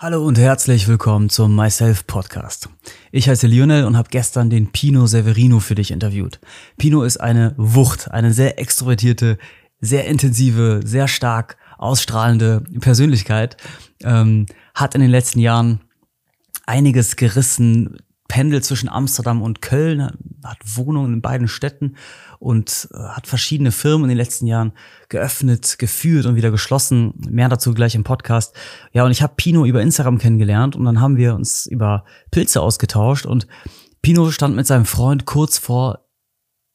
Hallo und herzlich willkommen zum Myself Podcast. Ich heiße Lionel und habe gestern den Pino Severino für dich interviewt. Pino ist eine Wucht, eine sehr extrovertierte, sehr intensive, sehr stark ausstrahlende Persönlichkeit, ähm, hat in den letzten Jahren einiges gerissen, pendelt zwischen Amsterdam und Köln, hat Wohnungen in beiden Städten und äh, hat verschiedene Firmen in den letzten Jahren geöffnet, geführt und wieder geschlossen. Mehr dazu gleich im Podcast. Ja, und ich habe Pino über Instagram kennengelernt und dann haben wir uns über Pilze ausgetauscht und Pino stand mit seinem Freund kurz vor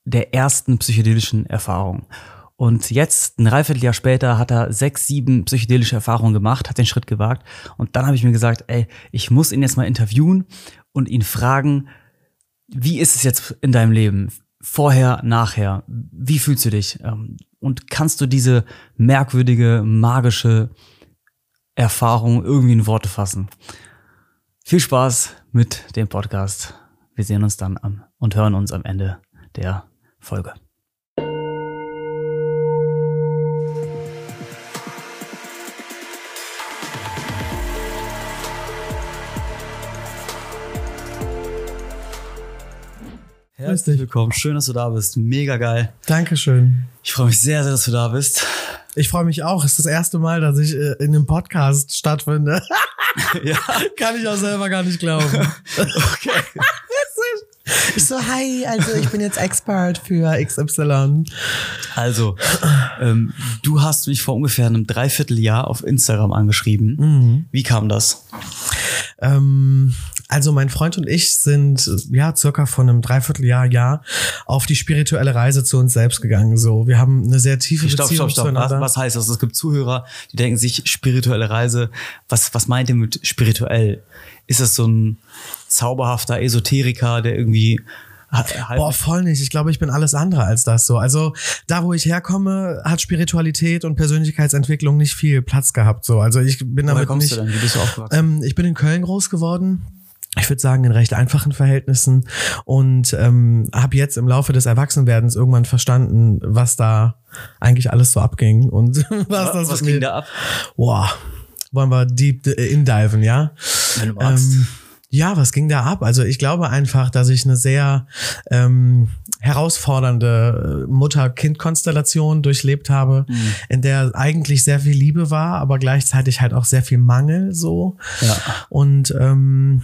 der ersten psychedelischen Erfahrung. Und jetzt, ein Dreivierteljahr später, hat er sechs, sieben psychedelische Erfahrungen gemacht, hat den Schritt gewagt. Und dann habe ich mir gesagt, ey, ich muss ihn jetzt mal interviewen und ihn fragen, wie ist es jetzt in deinem Leben? Vorher, nachher. Wie fühlst du dich? Ähm, und kannst du diese merkwürdige, magische Erfahrung irgendwie in Worte fassen? Viel Spaß mit dem Podcast. Wir sehen uns dann am und hören uns am Ende der Folge. Herzlich willkommen. Schön, dass du da bist. Mega geil. Dankeschön. Ich freue mich sehr, sehr, dass du da bist. Ich freue mich auch. Es ist das erste Mal, dass ich äh, in einem Podcast stattfinde. ja. Kann ich auch selber gar nicht glauben. okay. Ich so, hi, also ich bin jetzt Expert für XY. Also, ähm, du hast mich vor ungefähr einem Dreivierteljahr auf Instagram angeschrieben. Mhm. Wie kam das? Ähm, also mein Freund und ich sind ja circa von einem Dreivierteljahr, Jahr auf die spirituelle Reise zu uns selbst gegangen. So, wir haben eine sehr tiefe stopp, Beziehung stopp, stopp. Was, was heißt das? Es gibt Zuhörer, die denken sich spirituelle Reise. Was was meint ihr mit spirituell? Ist das so ein zauberhafter Esoteriker, der irgendwie Boah, voll nicht. Ich glaube, ich bin alles andere als das so. Also da, wo ich herkomme, hat Spiritualität und Persönlichkeitsentwicklung nicht viel Platz gehabt. So, also ich bin damit Woher kommst nicht. Du denn? Wie bist du aufgewachsen? Ähm, ich bin in Köln groß geworden ich würde sagen, in recht einfachen Verhältnissen und ähm, habe jetzt im Laufe des Erwachsenwerdens irgendwann verstanden, was da eigentlich alles so abging und was, das was ging da ab? Boah, wollen wir deep indiven, ja? Wenn du magst. Ähm, ja, was ging da ab? Also ich glaube einfach, dass ich eine sehr ähm, herausfordernde äh, Mutter-Kind-Konstellation durchlebt habe, mhm. in der eigentlich sehr viel Liebe war, aber gleichzeitig halt auch sehr viel Mangel so. Ja. Und ähm,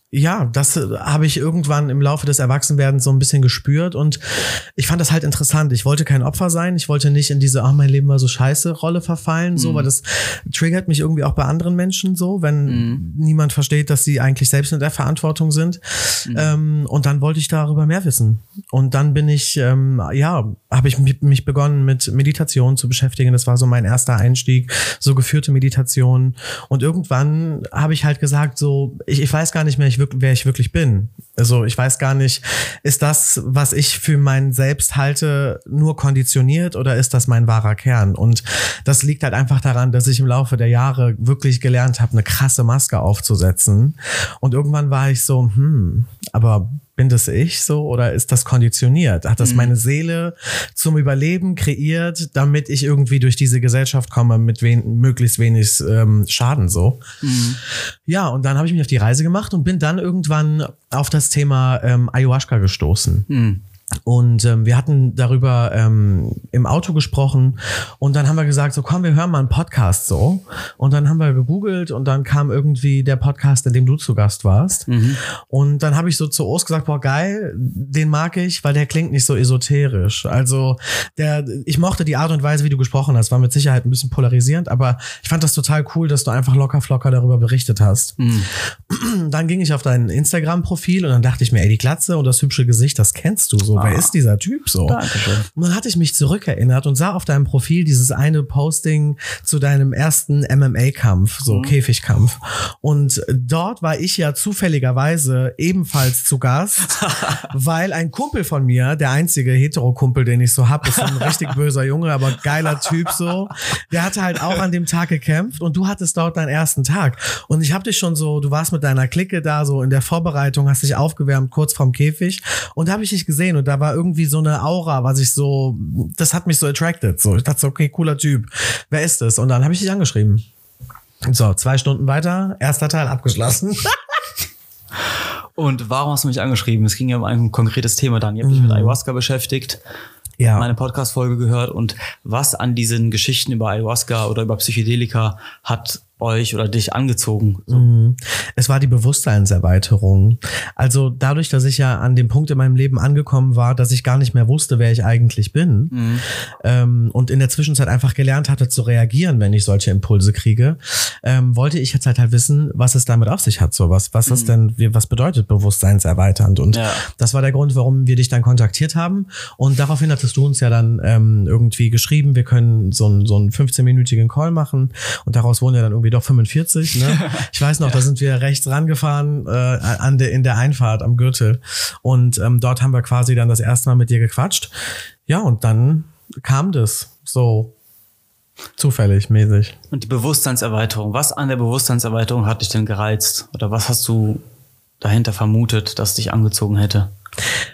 ja, das äh, habe ich irgendwann im Laufe des Erwachsenwerdens so ein bisschen gespürt und ich fand das halt interessant. Ich wollte kein Opfer sein. Ich wollte nicht in diese, ach, mein Leben war so scheiße Rolle verfallen, so, mhm. weil das triggert mich irgendwie auch bei anderen Menschen so, wenn mhm. niemand versteht, dass sie eigentlich selbst in der Verantwortung sind. Mhm. Ähm, und dann wollte ich darüber mehr wissen. Und dann bin ich, ähm, ja, habe ich mich begonnen mit Meditation zu beschäftigen. Das war so mein erster Einstieg, so geführte Meditation. Und irgendwann habe ich halt gesagt, so, ich, ich weiß gar nicht mehr, ich wer ich wirklich bin. Also ich weiß gar nicht, ist das, was ich für mein Selbst halte, nur konditioniert oder ist das mein wahrer Kern? Und das liegt halt einfach daran, dass ich im Laufe der Jahre wirklich gelernt habe, eine krasse Maske aufzusetzen. Und irgendwann war ich so, hm, aber bin das ich so oder ist das konditioniert? Hat das mhm. meine Seele zum Überleben kreiert, damit ich irgendwie durch diese Gesellschaft komme mit wen möglichst wenig ähm, Schaden so? Mhm. Ja, und dann habe ich mich auf die Reise gemacht und bin dann irgendwann auf das Thema ähm, Ayahuasca gestoßen. Mhm. Und ähm, wir hatten darüber ähm, im Auto gesprochen und dann haben wir gesagt, so komm, wir hören mal einen Podcast so. Und dann haben wir gegoogelt und dann kam irgendwie der Podcast, in dem du zu Gast warst. Mhm. Und dann habe ich so zu Ost gesagt, boah, geil, den mag ich, weil der klingt nicht so esoterisch. Also der, ich mochte die Art und Weise, wie du gesprochen hast, war mit Sicherheit ein bisschen polarisierend, aber ich fand das total cool, dass du einfach locker flocker darüber berichtet hast. Mhm. Dann ging ich auf dein Instagram-Profil und dann dachte ich mir, ey, die Glatze und das hübsche Gesicht, das kennst du so wer ist dieser Typ so? Dankeschön. Und dann hatte ich mich zurückerinnert und sah auf deinem Profil dieses eine Posting zu deinem ersten MMA-Kampf, so mhm. Käfigkampf. Und dort war ich ja zufälligerweise ebenfalls zu Gast, weil ein Kumpel von mir, der einzige Hetero-Kumpel, den ich so hab, ist ein richtig böser Junge, aber geiler Typ so, der hatte halt auch an dem Tag gekämpft und du hattest dort deinen ersten Tag. Und ich hab dich schon so, du warst mit deiner Clique da so in der Vorbereitung, hast dich aufgewärmt kurz vorm Käfig und da habe ich dich gesehen und da war irgendwie so eine Aura, was ich so, das hat mich so attracted. So, ich dachte so, okay, cooler Typ. Wer ist das? Und dann habe ich dich angeschrieben. So, zwei Stunden weiter, erster Teil abgeschlossen. Und warum hast du mich angeschrieben? Es ging ja um ein konkretes Thema dann. Ihr habt dich mit mhm. Ayahuasca beschäftigt, ja. meine Podcast-Folge gehört und was an diesen Geschichten über Ayahuasca oder über Psychedelika hat euch oder dich angezogen? So. Mhm. Es war die Bewusstseinserweiterung. Also dadurch, dass ich ja an dem Punkt in meinem Leben angekommen war, dass ich gar nicht mehr wusste, wer ich eigentlich bin mhm. ähm, und in der Zwischenzeit einfach gelernt hatte zu reagieren, wenn ich solche Impulse kriege, ähm, wollte ich jetzt halt halt wissen, was es damit auf sich hat. So was, mhm. ist denn, was bedeutet Bewusstseinserweiternd? Und ja. das war der Grund, warum wir dich dann kontaktiert haben. Und daraufhin hattest du uns ja dann ähm, irgendwie geschrieben, wir können so, ein, so einen 15-minütigen Call machen. Und daraus wurden ja dann irgendwie doch 45. Ne? Ich weiß noch, ja. da sind wir rechts rangefahren äh, an der, in der Einfahrt am Gürtel. Und ähm, dort haben wir quasi dann das erste Mal mit dir gequatscht. Ja, und dann kam das so zufällig mäßig. Und die Bewusstseinserweiterung. Was an der Bewusstseinserweiterung hat dich denn gereizt? Oder was hast du dahinter vermutet, dass dich angezogen hätte?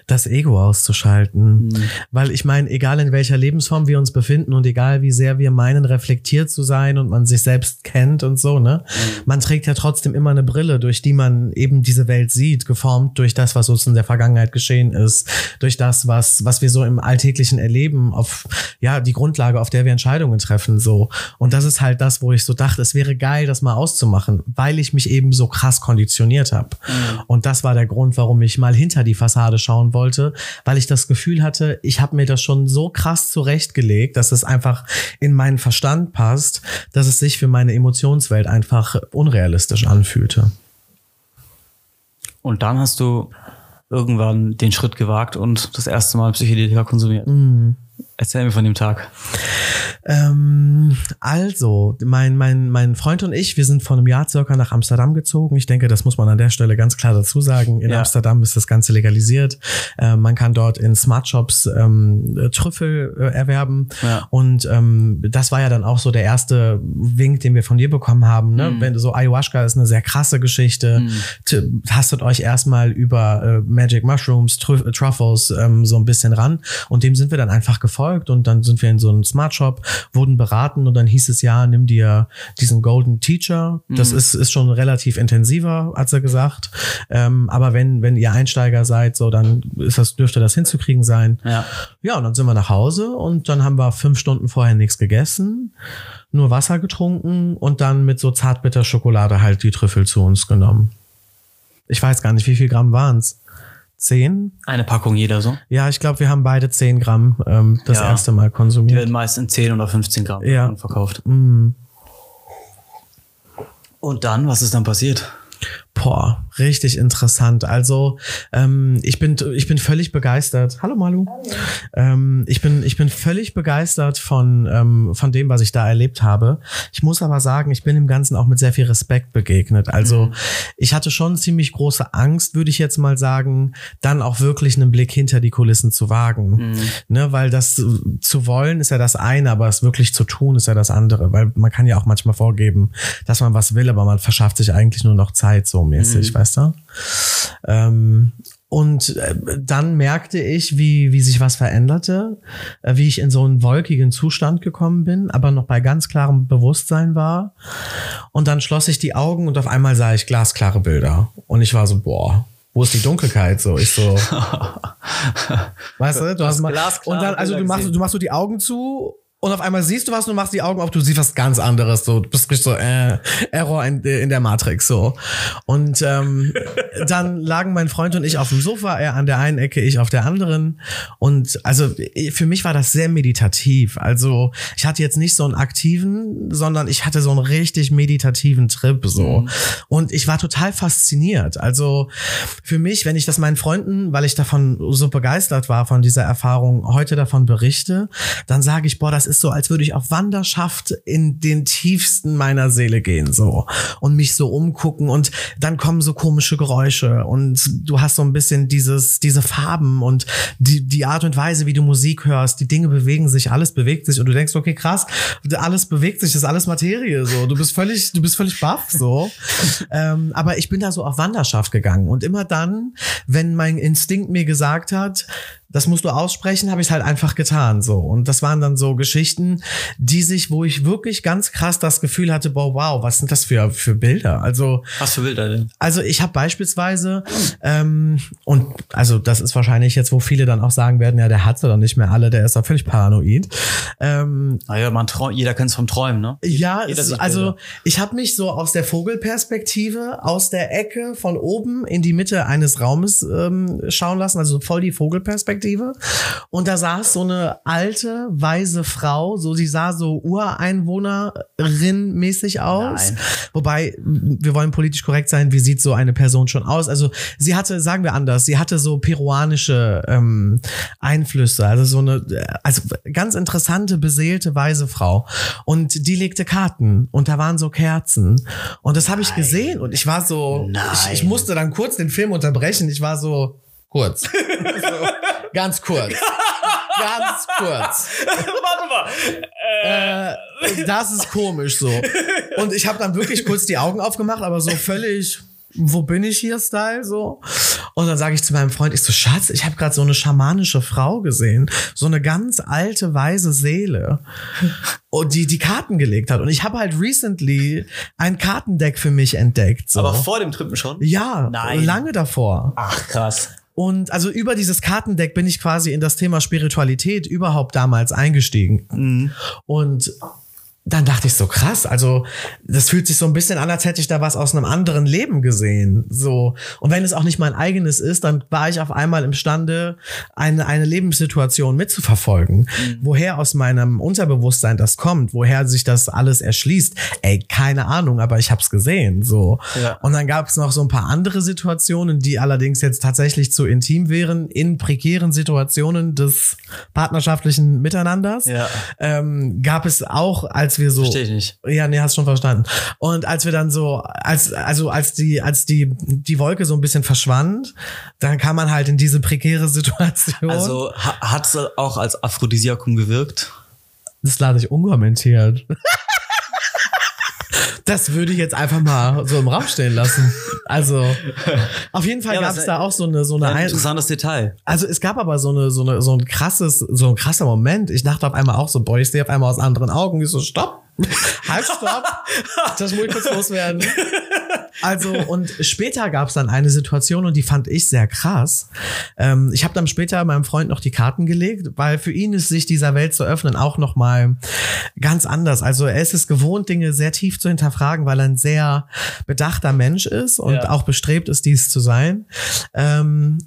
Das Ego auszuschalten. Mhm. Weil ich meine, egal in welcher Lebensform wir uns befinden und egal wie sehr wir meinen, reflektiert zu sein und man sich selbst kennt und so, ne? Mhm. Man trägt ja trotzdem immer eine Brille, durch die man eben diese Welt sieht, geformt durch das, was uns in der Vergangenheit geschehen ist, durch das, was, was wir so im Alltäglichen erleben, auf, ja, die Grundlage, auf der wir Entscheidungen treffen, so. Und das ist halt das, wo ich so dachte, es wäre geil, das mal auszumachen, weil ich mich eben so krass konditioniert habe. Mhm. Und das war der Grund, warum ich mal hinter die Fassade schauen wollte wollte, weil ich das Gefühl hatte, ich habe mir das schon so krass zurechtgelegt, dass es einfach in meinen Verstand passt, dass es sich für meine Emotionswelt einfach unrealistisch anfühlte. Und dann hast du irgendwann den Schritt gewagt und das erste Mal Psychedelika konsumiert. Mhm. Erzähl mir von dem Tag. Ähm, also, mein, mein, mein Freund und ich, wir sind vor einem Jahr circa nach Amsterdam gezogen. Ich denke, das muss man an der Stelle ganz klar dazu sagen. In ja. Amsterdam ist das Ganze legalisiert. Äh, man kann dort in Smart Shops ähm, Trüffel äh, erwerben. Ja. Und ähm, das war ja dann auch so der erste Wink, den wir von dir bekommen haben. Ne? Mhm. Wenn so Ayahuasca ist eine sehr krasse Geschichte. Mhm. Tastet euch erstmal über äh, Magic Mushrooms, Trüff Truffles ähm, so ein bisschen ran. Und dem sind wir dann einfach gefolgt und dann sind wir in so einem Smart Shop, wurden beraten und dann hieß es ja, nimm dir diesen Golden Teacher. Das mhm. ist, ist schon relativ intensiver, hat er gesagt. Ähm, aber wenn, wenn ihr Einsteiger seid, so, dann ist das, dürfte das hinzukriegen sein. Ja. ja, und dann sind wir nach Hause und dann haben wir fünf Stunden vorher nichts gegessen, nur Wasser getrunken und dann mit so zartbitter Schokolade halt die Trüffel zu uns genommen. Ich weiß gar nicht, wie viel Gramm waren's. 10. Eine Packung jeder so? Ja, ich glaube, wir haben beide 10 Gramm ähm, das ja. erste Mal konsumiert. Die werden meist in 10 oder 15 Gramm ja. verkauft. Mm. Und dann, was ist dann passiert? Boah, richtig interessant. Also ähm, ich bin ich bin völlig begeistert. Hallo Malu. Hallo. Ähm, ich bin ich bin völlig begeistert von ähm, von dem, was ich da erlebt habe. Ich muss aber sagen, ich bin dem Ganzen auch mit sehr viel Respekt begegnet. Also mhm. ich hatte schon ziemlich große Angst, würde ich jetzt mal sagen, dann auch wirklich einen Blick hinter die Kulissen zu wagen. Mhm. Ne, weil das zu wollen ist ja das eine, aber es wirklich zu tun ist ja das andere. Weil man kann ja auch manchmal vorgeben, dass man was will, aber man verschafft sich eigentlich nur noch Zeit so mäßig, mhm. weißt du? Ähm, und äh, dann merkte ich, wie, wie sich was veränderte, äh, wie ich in so einen wolkigen Zustand gekommen bin, aber noch bei ganz klarem Bewusstsein war. Und dann schloss ich die Augen und auf einmal sah ich glasklare Bilder. Und ich war so, boah, wo ist die Dunkelheit? So, ich so. weißt du, du hast mal. Und dann, also du machst, du machst so die Augen zu und auf einmal siehst du was und du machst die Augen auf, du siehst was ganz anderes. So, du bist so äh, Error in, in der Matrix so. Und ähm, dann lagen mein Freund und ich auf dem Sofa, er an der einen Ecke, ich auf der anderen. Und also für mich war das sehr meditativ. Also ich hatte jetzt nicht so einen aktiven, sondern ich hatte so einen richtig meditativen Trip so. Mhm. Und ich war total fasziniert. Also für mich, wenn ich das meinen Freunden, weil ich davon so begeistert war von dieser Erfahrung, heute davon berichte, dann sage ich, boah, das ist so, als würde ich auf Wanderschaft in den tiefsten meiner Seele gehen, so. Und mich so umgucken und dann kommen so komische Geräusche und du hast so ein bisschen dieses, diese Farben und die, die Art und Weise, wie du Musik hörst, die Dinge bewegen sich, alles bewegt sich und du denkst, okay, krass, alles bewegt sich, das ist alles Materie, so. Du bist völlig, du bist völlig baff, so. ähm, aber ich bin da so auf Wanderschaft gegangen und immer dann, wenn mein Instinkt mir gesagt hat, das musst du aussprechen, habe ich halt einfach getan so und das waren dann so Geschichten, die sich, wo ich wirklich ganz krass das Gefühl hatte, boah, wow, was sind das für für Bilder? Also was für Bilder denn? Also ich habe beispielsweise ähm, und also das ist wahrscheinlich jetzt, wo viele dann auch sagen werden, ja, der hat sie doch nicht mehr alle, der ist doch völlig paranoid. Ähm, naja, man träumt, jeder kennt es vom Träumen, ne? Ja, ist, also ich habe mich so aus der Vogelperspektive, aus der Ecke von oben in die Mitte eines Raumes ähm, schauen lassen, also voll die Vogelperspektive. Und da saß so eine alte, weise Frau, so sie sah so Ureinwohnerin-mäßig aus. Nein. Wobei, wir wollen politisch korrekt sein, wie sieht so eine Person schon aus? Also sie hatte, sagen wir anders, sie hatte so peruanische ähm, Einflüsse, also so eine, also ganz interessante, beseelte, weise Frau. Und die legte Karten und da waren so Kerzen. Und das habe ich gesehen und ich war so, ich, ich musste dann kurz den Film unterbrechen. Ich war so, kurz. so, ganz kurz. ganz kurz. Warte mal. Äh, das ist komisch so. Und ich habe dann wirklich kurz die Augen aufgemacht, aber so völlig wo bin ich hier Style so und dann sage ich zu meinem Freund ich so Schatz ich habe gerade so eine schamanische Frau gesehen so eine ganz alte weise Seele und die die Karten gelegt hat und ich habe halt recently ein Kartendeck für mich entdeckt so. aber vor dem Trippen schon ja Nein. lange davor ach krass und also über dieses Kartendeck bin ich quasi in das Thema Spiritualität überhaupt damals eingestiegen. Mhm. Und dann dachte ich so krass, also das fühlt sich so ein bisschen an, als hätte ich da was aus einem anderen Leben gesehen. So und wenn es auch nicht mein eigenes ist, dann war ich auf einmal imstande, eine eine Lebenssituation mitzuverfolgen, mhm. woher aus meinem Unterbewusstsein das kommt, woher sich das alles erschließt. Ey, keine Ahnung, aber ich habe es gesehen. So ja. und dann gab es noch so ein paar andere Situationen, die allerdings jetzt tatsächlich zu intim wären in prekären Situationen des partnerschaftlichen Miteinanders. Ja. Ähm, gab es auch als wir so. Verstehe ich nicht. Ja, nee, hast schon verstanden. Und als wir dann so, als, also als die, als die, die Wolke so ein bisschen verschwand, dann kam man halt in diese prekäre Situation. Also hat es auch als Aphrodisiakum gewirkt? Das lade ich unkommentiert. Das würde ich jetzt einfach mal so im Raum stehen lassen. Also auf jeden Fall ja, gab es da auch so eine so eine ein interessantes Detail. Also es gab aber so eine so eine so ein krasses so ein krasser Moment. Ich dachte auf einmal auch so, boy, ich sehe auf einmal aus anderen Augen. Ich so stopp, halt stopp. Das muss ich kurz loswerden. Also, und später gab es dann eine Situation und die fand ich sehr krass. Ähm, ich habe dann später meinem Freund noch die Karten gelegt, weil für ihn ist sich dieser Welt zu öffnen auch nochmal ganz anders. Also er ist es gewohnt, Dinge sehr tief zu hinterfragen, weil er ein sehr bedachter Mensch ist und ja. auch bestrebt ist, dies zu sein. Ähm,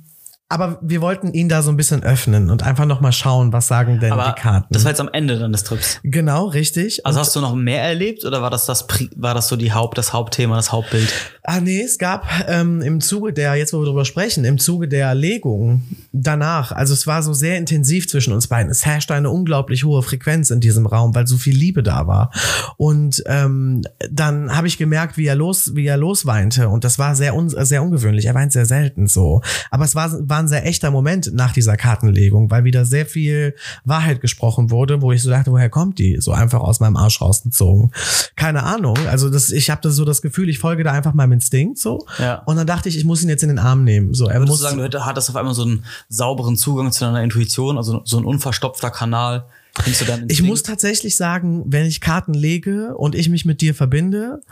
aber wir wollten ihn da so ein bisschen öffnen und einfach noch mal schauen, was sagen denn Aber die Karten. Das war jetzt am Ende dann des Trips. Genau, richtig. Also und hast du noch mehr erlebt oder war das das war das so die Haupt das Hauptthema, das Hauptbild? Ah nee, es gab ähm, im Zuge der jetzt wo wir drüber sprechen, im Zuge der Legung danach, also es war so sehr intensiv zwischen uns beiden. Es herrschte eine unglaublich hohe Frequenz in diesem Raum, weil so viel Liebe da war. Und ähm, dann habe ich gemerkt, wie er los wie er losweinte und das war sehr un sehr ungewöhnlich. Er weint sehr selten so, aber es war war ein sehr echter Moment nach dieser Kartenlegung, weil wieder sehr viel Wahrheit gesprochen wurde, wo ich so dachte, woher kommt die? So einfach aus meinem Arsch rausgezogen. Keine Ahnung. Also das, ich habe das so das Gefühl, ich folge da einfach meinem Instinkt so. Ja. Und dann dachte ich, ich muss ihn jetzt in den Arm nehmen. So, er Würdest muss du sagen, du hattest auf einmal so einen sauberen Zugang zu deiner Intuition, also so ein unverstopfter Kanal. Ich muss tatsächlich sagen, wenn ich Karten lege und ich mich mit dir verbinde,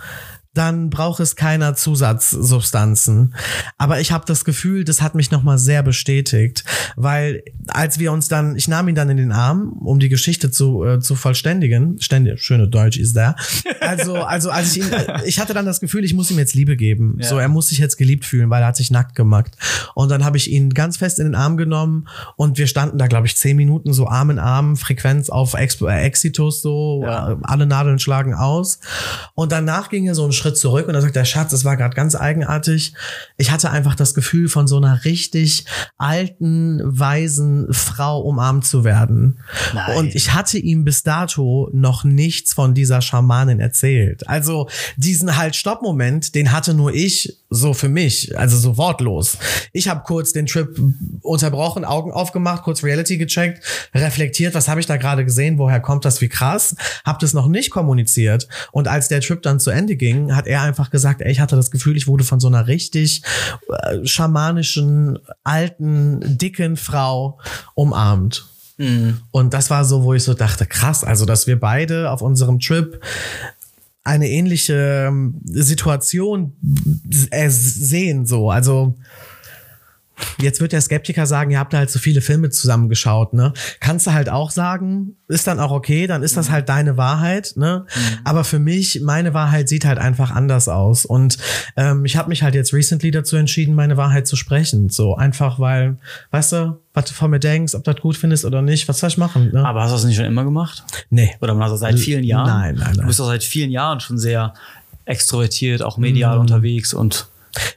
dann braucht es keiner Zusatzsubstanzen. Aber ich habe das Gefühl, das hat mich nochmal sehr bestätigt, weil als wir uns dann, ich nahm ihn dann in den Arm, um die Geschichte zu, äh, zu vollständigen, ständig, schöne Deutsch ist da. Also, also als ich ihn, ich hatte dann das Gefühl, ich muss ihm jetzt Liebe geben. Ja. So, er muss sich jetzt geliebt fühlen, weil er hat sich nackt gemacht. Und dann habe ich ihn ganz fest in den Arm genommen und wir standen da, glaube ich, zehn Minuten so Arm in Arm, Frequenz auf Ex äh, Exitus so, ja. alle Nadeln schlagen aus. Und danach ging er so ein Schritt Schritt zurück und dann sagt der Schatz, das war gerade ganz eigenartig. Ich hatte einfach das Gefühl, von so einer richtig alten, weisen Frau umarmt zu werden. Nein. Und ich hatte ihm bis dato noch nichts von dieser Schamanin erzählt. Also diesen halt Stopp-Moment, den hatte nur ich so für mich, also so wortlos. Ich habe kurz den Trip unterbrochen, Augen aufgemacht, kurz Reality gecheckt, reflektiert, was habe ich da gerade gesehen, woher kommt das, wie krass, habe das noch nicht kommuniziert und als der Trip dann zu Ende ging, hat er einfach gesagt, ey, ich hatte das Gefühl, ich wurde von so einer richtig äh, schamanischen, alten, dicken Frau umarmt. Mhm. Und das war so, wo ich so dachte, krass, also dass wir beide auf unserem Trip eine ähnliche ähm, Situation äh, sehen, so. Also, Jetzt wird der Skeptiker sagen, ihr habt da halt so viele Filme zusammengeschaut, ne? Kannst du halt auch sagen, ist dann auch okay, dann ist das mhm. halt deine Wahrheit, ne? Mhm. Aber für mich, meine Wahrheit sieht halt einfach anders aus. Und ähm, ich habe mich halt jetzt recently dazu entschieden, meine Wahrheit zu sprechen. So einfach, weil, weißt du, was du von mir denkst, ob du das gut findest oder nicht, was soll ich machen? Ne? Aber hast du das nicht schon immer gemacht? Nee. Oder also seit vielen Jahren? Nein, nein, nein. Du bist doch seit vielen Jahren schon sehr extrovertiert, auch medial mhm. unterwegs und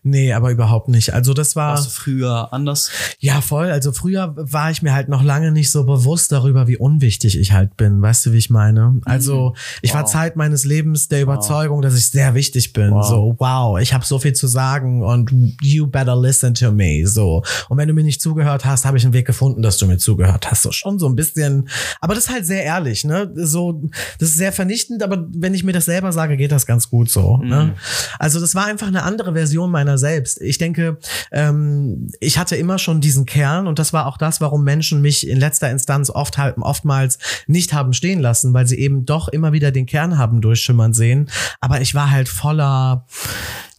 Nee, aber überhaupt nicht. Also das war. Warst du früher anders? Ja, voll. Also früher war ich mir halt noch lange nicht so bewusst darüber, wie unwichtig ich halt bin. Weißt du, wie ich meine? Also mhm. ich wow. war Zeit meines Lebens der Überzeugung, wow. dass ich sehr wichtig bin. Wow. So, wow, ich habe so viel zu sagen und you better listen to me. So. Und wenn du mir nicht zugehört hast, habe ich einen Weg gefunden, dass du mir zugehört hast. So schon so ein bisschen. Aber das ist halt sehr ehrlich, ne? So, das ist sehr vernichtend, aber wenn ich mir das selber sage, geht das ganz gut so. Ne? Mhm. Ne? Also das war einfach eine andere Version meiner selbst. Ich denke, ähm, ich hatte immer schon diesen Kern und das war auch das, warum Menschen mich in letzter Instanz oft oftmals nicht haben stehen lassen, weil sie eben doch immer wieder den Kern haben durchschimmern sehen. Aber ich war halt voller,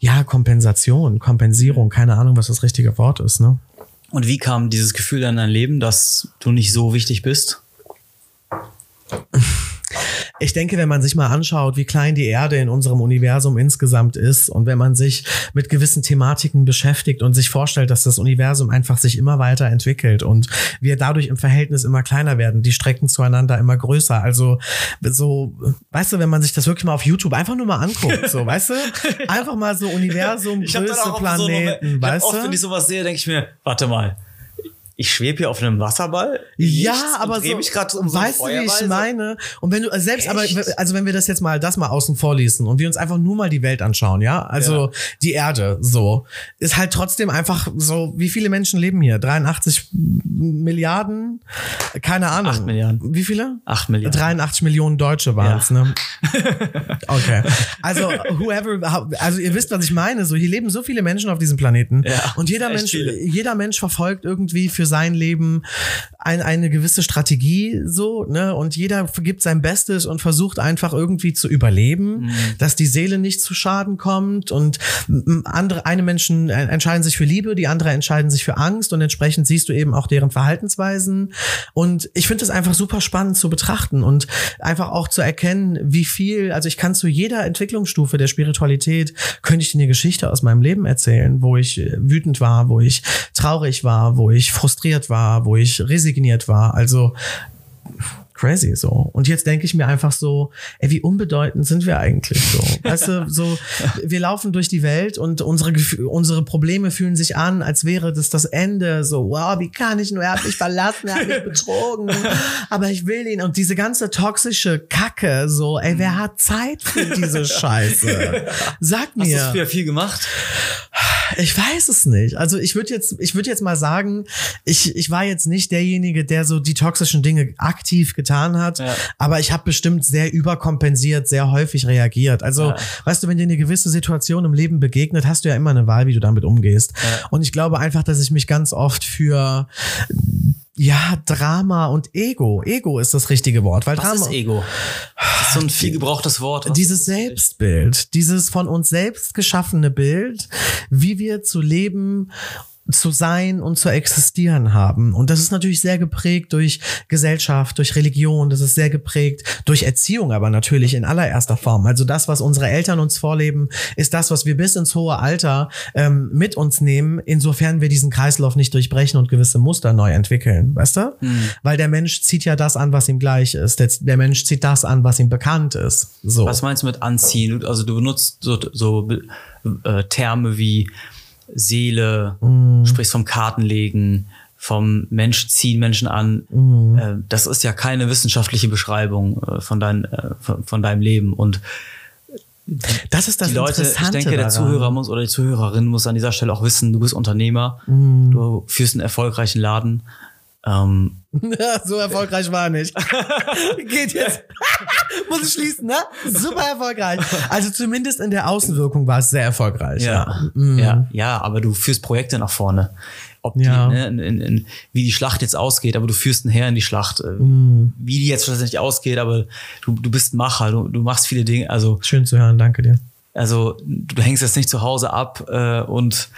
ja, Kompensation, Kompensierung, keine Ahnung, was das richtige Wort ist, ne? Und wie kam dieses Gefühl in dein Leben, dass du nicht so wichtig bist? ich denke, wenn man sich mal anschaut, wie klein die Erde in unserem Universum insgesamt ist und wenn man sich mit gewissen Thematiken beschäftigt und sich vorstellt, dass das Universum einfach sich immer weiter entwickelt und wir dadurch im Verhältnis immer kleiner werden, die Strecken zueinander immer größer. Also so, weißt du, wenn man sich das wirklich mal auf YouTube einfach nur mal anguckt, so, weißt du, einfach mal so Universum, Größe, Planeten, so, weißt du? Oft, wenn ich sowas sehe, denke ich mir, warte mal, ich schwebe hier auf einem Wasserball. Ja, aber so, mich um weißt du, wie ich meine? Und wenn du also selbst, Echt? aber also wenn wir das jetzt mal das mal außen vor lesen und wir uns einfach nur mal die Welt anschauen, ja, also ja. die Erde, so ist halt trotzdem einfach so. Wie viele Menschen leben hier? 83 Milliarden? Keine Ahnung. 8 Milliarden. Wie viele? 8 Milliarden. 83 Millionen Deutsche waren es, ja. ne? Okay. Also whoever, also ihr wisst, was ich meine. So hier leben so viele Menschen auf diesem Planeten ja, und jeder Mensch, viele. jeder Mensch verfolgt irgendwie für sein Leben ein, eine gewisse Strategie so, ne? Und jeder gibt sein Bestes und versucht einfach irgendwie zu überleben, mhm. dass die Seele nicht zu Schaden kommt. Und andere, eine Menschen entscheiden sich für Liebe, die andere entscheiden sich für Angst und entsprechend siehst du eben auch deren Verhaltensweisen. Und ich finde es einfach super spannend zu betrachten und einfach auch zu erkennen, wie viel, also ich kann zu jeder Entwicklungsstufe der Spiritualität, könnte ich dir eine Geschichte aus meinem Leben erzählen, wo ich wütend war, wo ich traurig war, wo ich frustriert frustriert war, wo ich resigniert war. Also crazy so. Und jetzt denke ich mir einfach so, ey, wie unbedeutend sind wir eigentlich so? Weißt du, so, wir laufen durch die Welt und unsere, unsere Probleme fühlen sich an, als wäre das das Ende. So, wow, wie kann ich nur, er hat mich verlassen, er hat mich betrogen, aber ich will ihn. Und diese ganze toxische Kacke, so, ey, wer hat Zeit für diese Scheiße? Sag mir. Hast du früher viel gemacht? Ich weiß es nicht. Also ich würde jetzt, ich würde jetzt mal sagen, ich, ich war jetzt nicht derjenige, der so die toxischen Dinge aktiv getan hat, ja. aber ich habe bestimmt sehr überkompensiert, sehr häufig reagiert. Also, ja. weißt du, wenn dir eine gewisse Situation im Leben begegnet, hast du ja immer eine Wahl, wie du damit umgehst. Ja. Und ich glaube einfach, dass ich mich ganz oft für ja, Drama und Ego. Ego ist das richtige Wort. Weil Was Drama, ist Ego? Das ist so ein viel gebrauchtes Wort. Was dieses Selbstbild, dieses von uns selbst geschaffene Bild, wie wir zu leben zu sein und zu existieren haben. Und das ist natürlich sehr geprägt durch Gesellschaft, durch Religion, das ist sehr geprägt durch Erziehung, aber natürlich in allererster Form. Also das, was unsere Eltern uns vorleben, ist das, was wir bis ins hohe Alter ähm, mit uns nehmen, insofern wir diesen Kreislauf nicht durchbrechen und gewisse Muster neu entwickeln, weißt du? Mhm. Weil der Mensch zieht ja das an, was ihm gleich ist. Der, der, Mensch zieht das an, was ihm bekannt ist. So. Was meinst du mit anziehen? Also du benutzt so, so äh, Terme wie Seele, mm. sprichst vom Kartenlegen, vom Mensch ziehen Menschen an. Mm. Äh, das ist ja keine wissenschaftliche Beschreibung äh, von, dein, äh, von, deinem Leben. Und das ist das die Leute, ich denke, der. Zuhörer muss oder die Zuhörerin muss an dieser Stelle auch wissen, du bist Unternehmer, Mm. du führst einen erfolgreichen Laden. Ähm, so erfolgreich war nicht. Geht jetzt. Muss ich schließen, ne? Super erfolgreich. Also zumindest in der Außenwirkung war es sehr erfolgreich. ja, Mm. ja, ja, aber du führst Projekte nach vorne. Ob Ja. die, ne, in, in, in, wie die Schlacht jetzt ausgeht, aber du führst einen Herr in die Schlacht. Äh, Mm. Wie die jetzt schlussendlich ausgeht, aber du, du bist Macher, du, du machst viele Dinge. Also Schön zu hören, danke dir. Also du hängst jetzt nicht zu Hause ab äh, und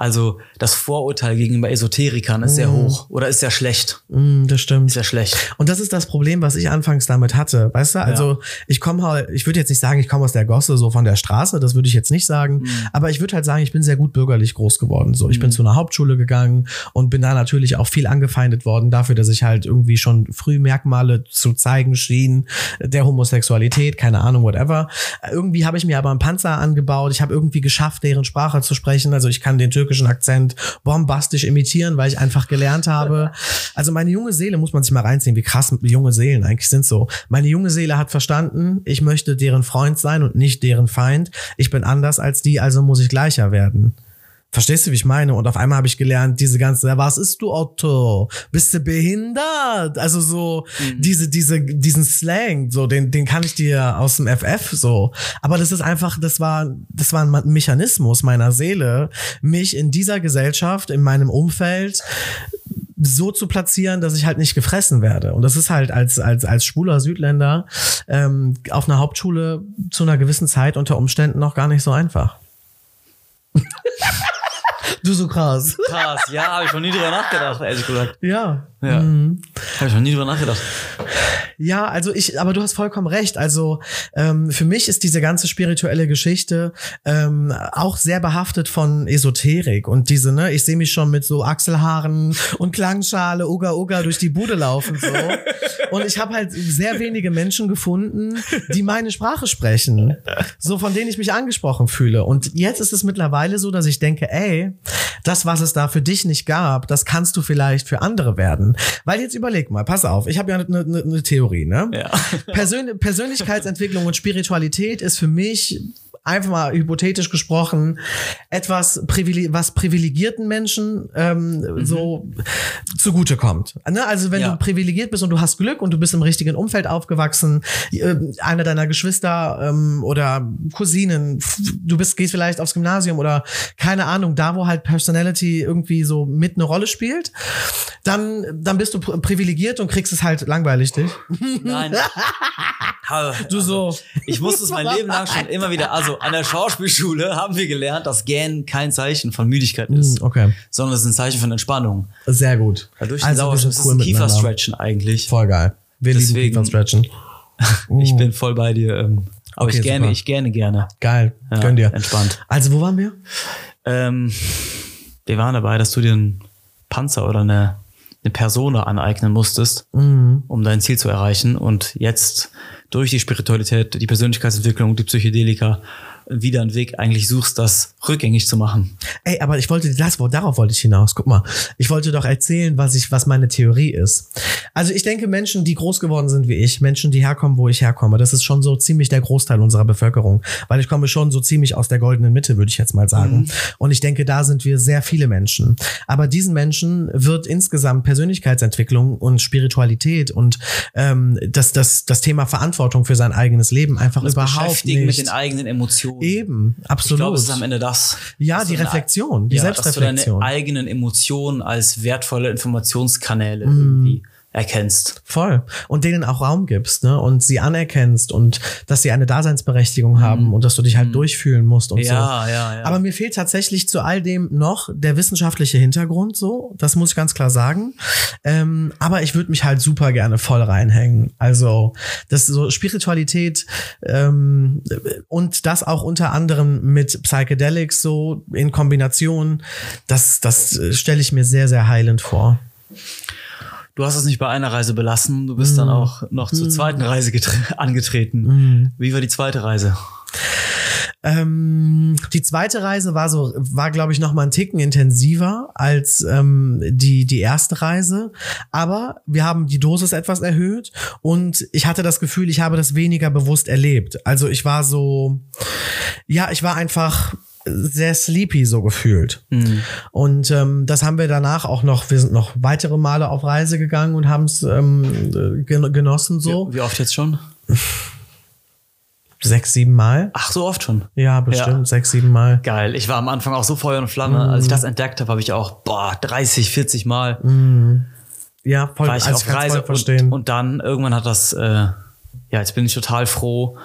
also das Vorurteil gegenüber Esoterikern ist sehr hoch oder ist sehr schlecht. Mm, das stimmt. Ist sehr schlecht. Und das ist das Problem, was ich anfangs damit hatte. Weißt du, also ich komme halt, ich würde jetzt nicht sagen, ich komme aus der Gosse, so von der Straße, das würde ich jetzt nicht sagen. Aber ich würde halt sagen, ich bin sehr gut bürgerlich groß geworden. So, ich bin zu einer Hauptschule gegangen und bin da natürlich auch viel angefeindet worden dafür, dass ich halt irgendwie schon früh Merkmale zu zeigen schien der Homosexualität, keine Ahnung, whatever. Irgendwie habe ich mir aber einen Panzer angebaut. Ich habe irgendwie geschafft, deren Sprache zu sprechen. Also ich kann den türkischen Akzent bombastisch imitieren, weil ich einfach gelernt habe. Also meine junge Seele muss man sich mal reinziehen, wie krass junge Seelen eigentlich sind so. Meine junge Seele hat verstanden, ich möchte deren Freund sein und nicht deren Feind. Ich bin anders als die, also muss ich gleicher werden. Verstehst du, wie ich meine? Und auf einmal habe ich gelernt, diese ganze, was ist du, Otto? Bist du behindert? Also so, diese, diese, diesen Slang, so, den, den kann ich dir aus dem FF, so. Aber das ist einfach, das war, das war ein Mechanismus meiner Seele, mich in dieser Gesellschaft, in meinem Umfeld, so zu platzieren, dass ich halt nicht gefressen werde. Und das ist halt als, als, als schwuler Südländer ähm, auf einer Hauptschule zu einer gewissen Zeit unter Umständen noch gar nicht so einfach. du so krass. Krass, ja, habe ich noch nie drüber nachgedacht, ehrlich gesagt. Ja. Ja. Mhm. Habe ich noch nie drüber nachgedacht. Ja, also ich, aber du hast vollkommen recht. Also ähm, für mich ist diese ganze spirituelle Geschichte ähm, auch sehr behaftet von Esoterik und diese, ne, ich sehe mich schon mit so Achselhaaren und Klangschale, Uga Uga durch die Bude laufen so. Und ich habe halt sehr wenige Menschen gefunden, die meine Sprache sprechen, so von denen ich mich angesprochen fühle. Und jetzt ist es mittlerweile so, dass ich denke, ey, das, was es da für dich nicht gab, das kannst du vielleicht für andere werden. Weil jetzt überleg mal, pass auf, ich habe ja eine, eine, eine Theorie, ne? Ja. Persön Persönlichkeitsentwicklung und Spiritualität ist für mich einfach mal hypothetisch gesprochen etwas privile was privilegierten Menschen ähm, so zugutekommt. Ne? Also wenn Ja. du privilegiert bist und du hast Glück und du bist im richtigen Umfeld aufgewachsen, äh, einer deiner Geschwister ähm, oder Cousinen, du bist gehst vielleicht aufs Gymnasium oder keine Ahnung, da wo halt Personality irgendwie so mit eine Rolle spielt, dann dann bist du pri- privilegiert und kriegst es halt langweilig dich. Nein. Du so. Ich musste es mein Leben lang schon immer wieder, also an der Schauspielschule haben wir gelernt, dass Gähnen kein Zeichen von Müdigkeit ist, Okay, sondern es ist ein Zeichen von Entspannung. sehr gut. Dadurch Also Sauerstoff, cool ist ein miteinander. Kieferstretchen eigentlich. Voll geil. Wir lieben Deswegen- Kieferstretchen. Ich bin voll bei dir. Ähm, aber Okay, ich gerne, super. ich gerne, gerne. Geil. Ja, Gönn dir. Entspannt. Also, wo waren wir? Ähm, wir waren dabei, dass du dir einen Panzer oder eine, eine Persona aneignen musstest, Mhm. um dein Ziel zu erreichen. Und jetzt durch die Spiritualität, die Persönlichkeitsentwicklung, die Psychedelika wieder einen Weg eigentlich suchst, das rückgängig zu machen. Ey, aber ich wollte, das, darauf wollte ich hinaus. Guck mal. Ich wollte doch erzählen, was ich, was meine Theorie ist. Also ich denke, Menschen, die groß geworden sind wie ich, Menschen, die herkommen, wo ich herkomme, das ist schon so ziemlich der Großteil unserer Bevölkerung. Weil ich komme schon so ziemlich aus der goldenen Mitte, würde ich jetzt mal sagen. Und ich denke, da sind wir sehr viele Menschen. Aber diesen Menschen wird insgesamt Persönlichkeitsentwicklung und Spiritualität und ähm, das, das, das Thema Verantwortung für sein eigenes Leben einfach Das überhaupt Beschäftigen nicht. mit den eigenen Emotionen. Eben, Ich absolut. glaube, es ist am Ende das. Ja, die Reflexion, die ja, Dass du Selbstreflexion. deine eigenen Emotionen als wertvolle Informationskanäle Mhm. irgendwie erkennst. Voll. Und denen auch Raum gibst, ne? Und sie anerkennst und dass sie eine Daseinsberechtigung haben und dass du dich halt durchfühlen musst und so. Mhm. Ja, ja, ja. Aber mir fehlt tatsächlich zu all dem noch der wissenschaftliche Hintergrund, so. Das muss ich ganz klar sagen. Ähm, aber ich würde mich halt super gerne voll reinhängen. Also, das so Spiritualität ähm, und das auch unter anderem mit Psychedelics so in Kombination, das, das äh, stelle ich mir sehr, sehr heilend vor. Du hast es nicht bei einer Reise belassen, du bist dann Mhm. auch noch zur zweiten Reise getre- angetreten. Wie war die zweite Reise? Ähm, die zweite Reise war so, war glaube ich noch mal ein Ticken intensiver als ähm, die die erste Reise, aber wir haben die Dosis etwas erhöht und ich hatte das Gefühl, ich habe das weniger bewusst erlebt. Also ich war so, ja, ich war einfach sehr sleepy so gefühlt. Mhm. Und ähm, das haben wir danach auch noch, wir sind noch weitere Male auf Reise gegangen und haben es ähm, genossen so. Wie, wie oft jetzt schon? sechs, sieben Mal. Ach, so oft schon? Ja, bestimmt, ja. sechs, sieben Mal. Geil. Ich war am Anfang auch so Feuer und Flamme. Mm. Als ich das entdeckt habe, habe ich auch, boah, 30, 40 Mal. Mm. Ja, voll, war ich also auf Reise verstehen. Und, und, dann irgendwann hat das, äh, ja, jetzt bin ich total froh,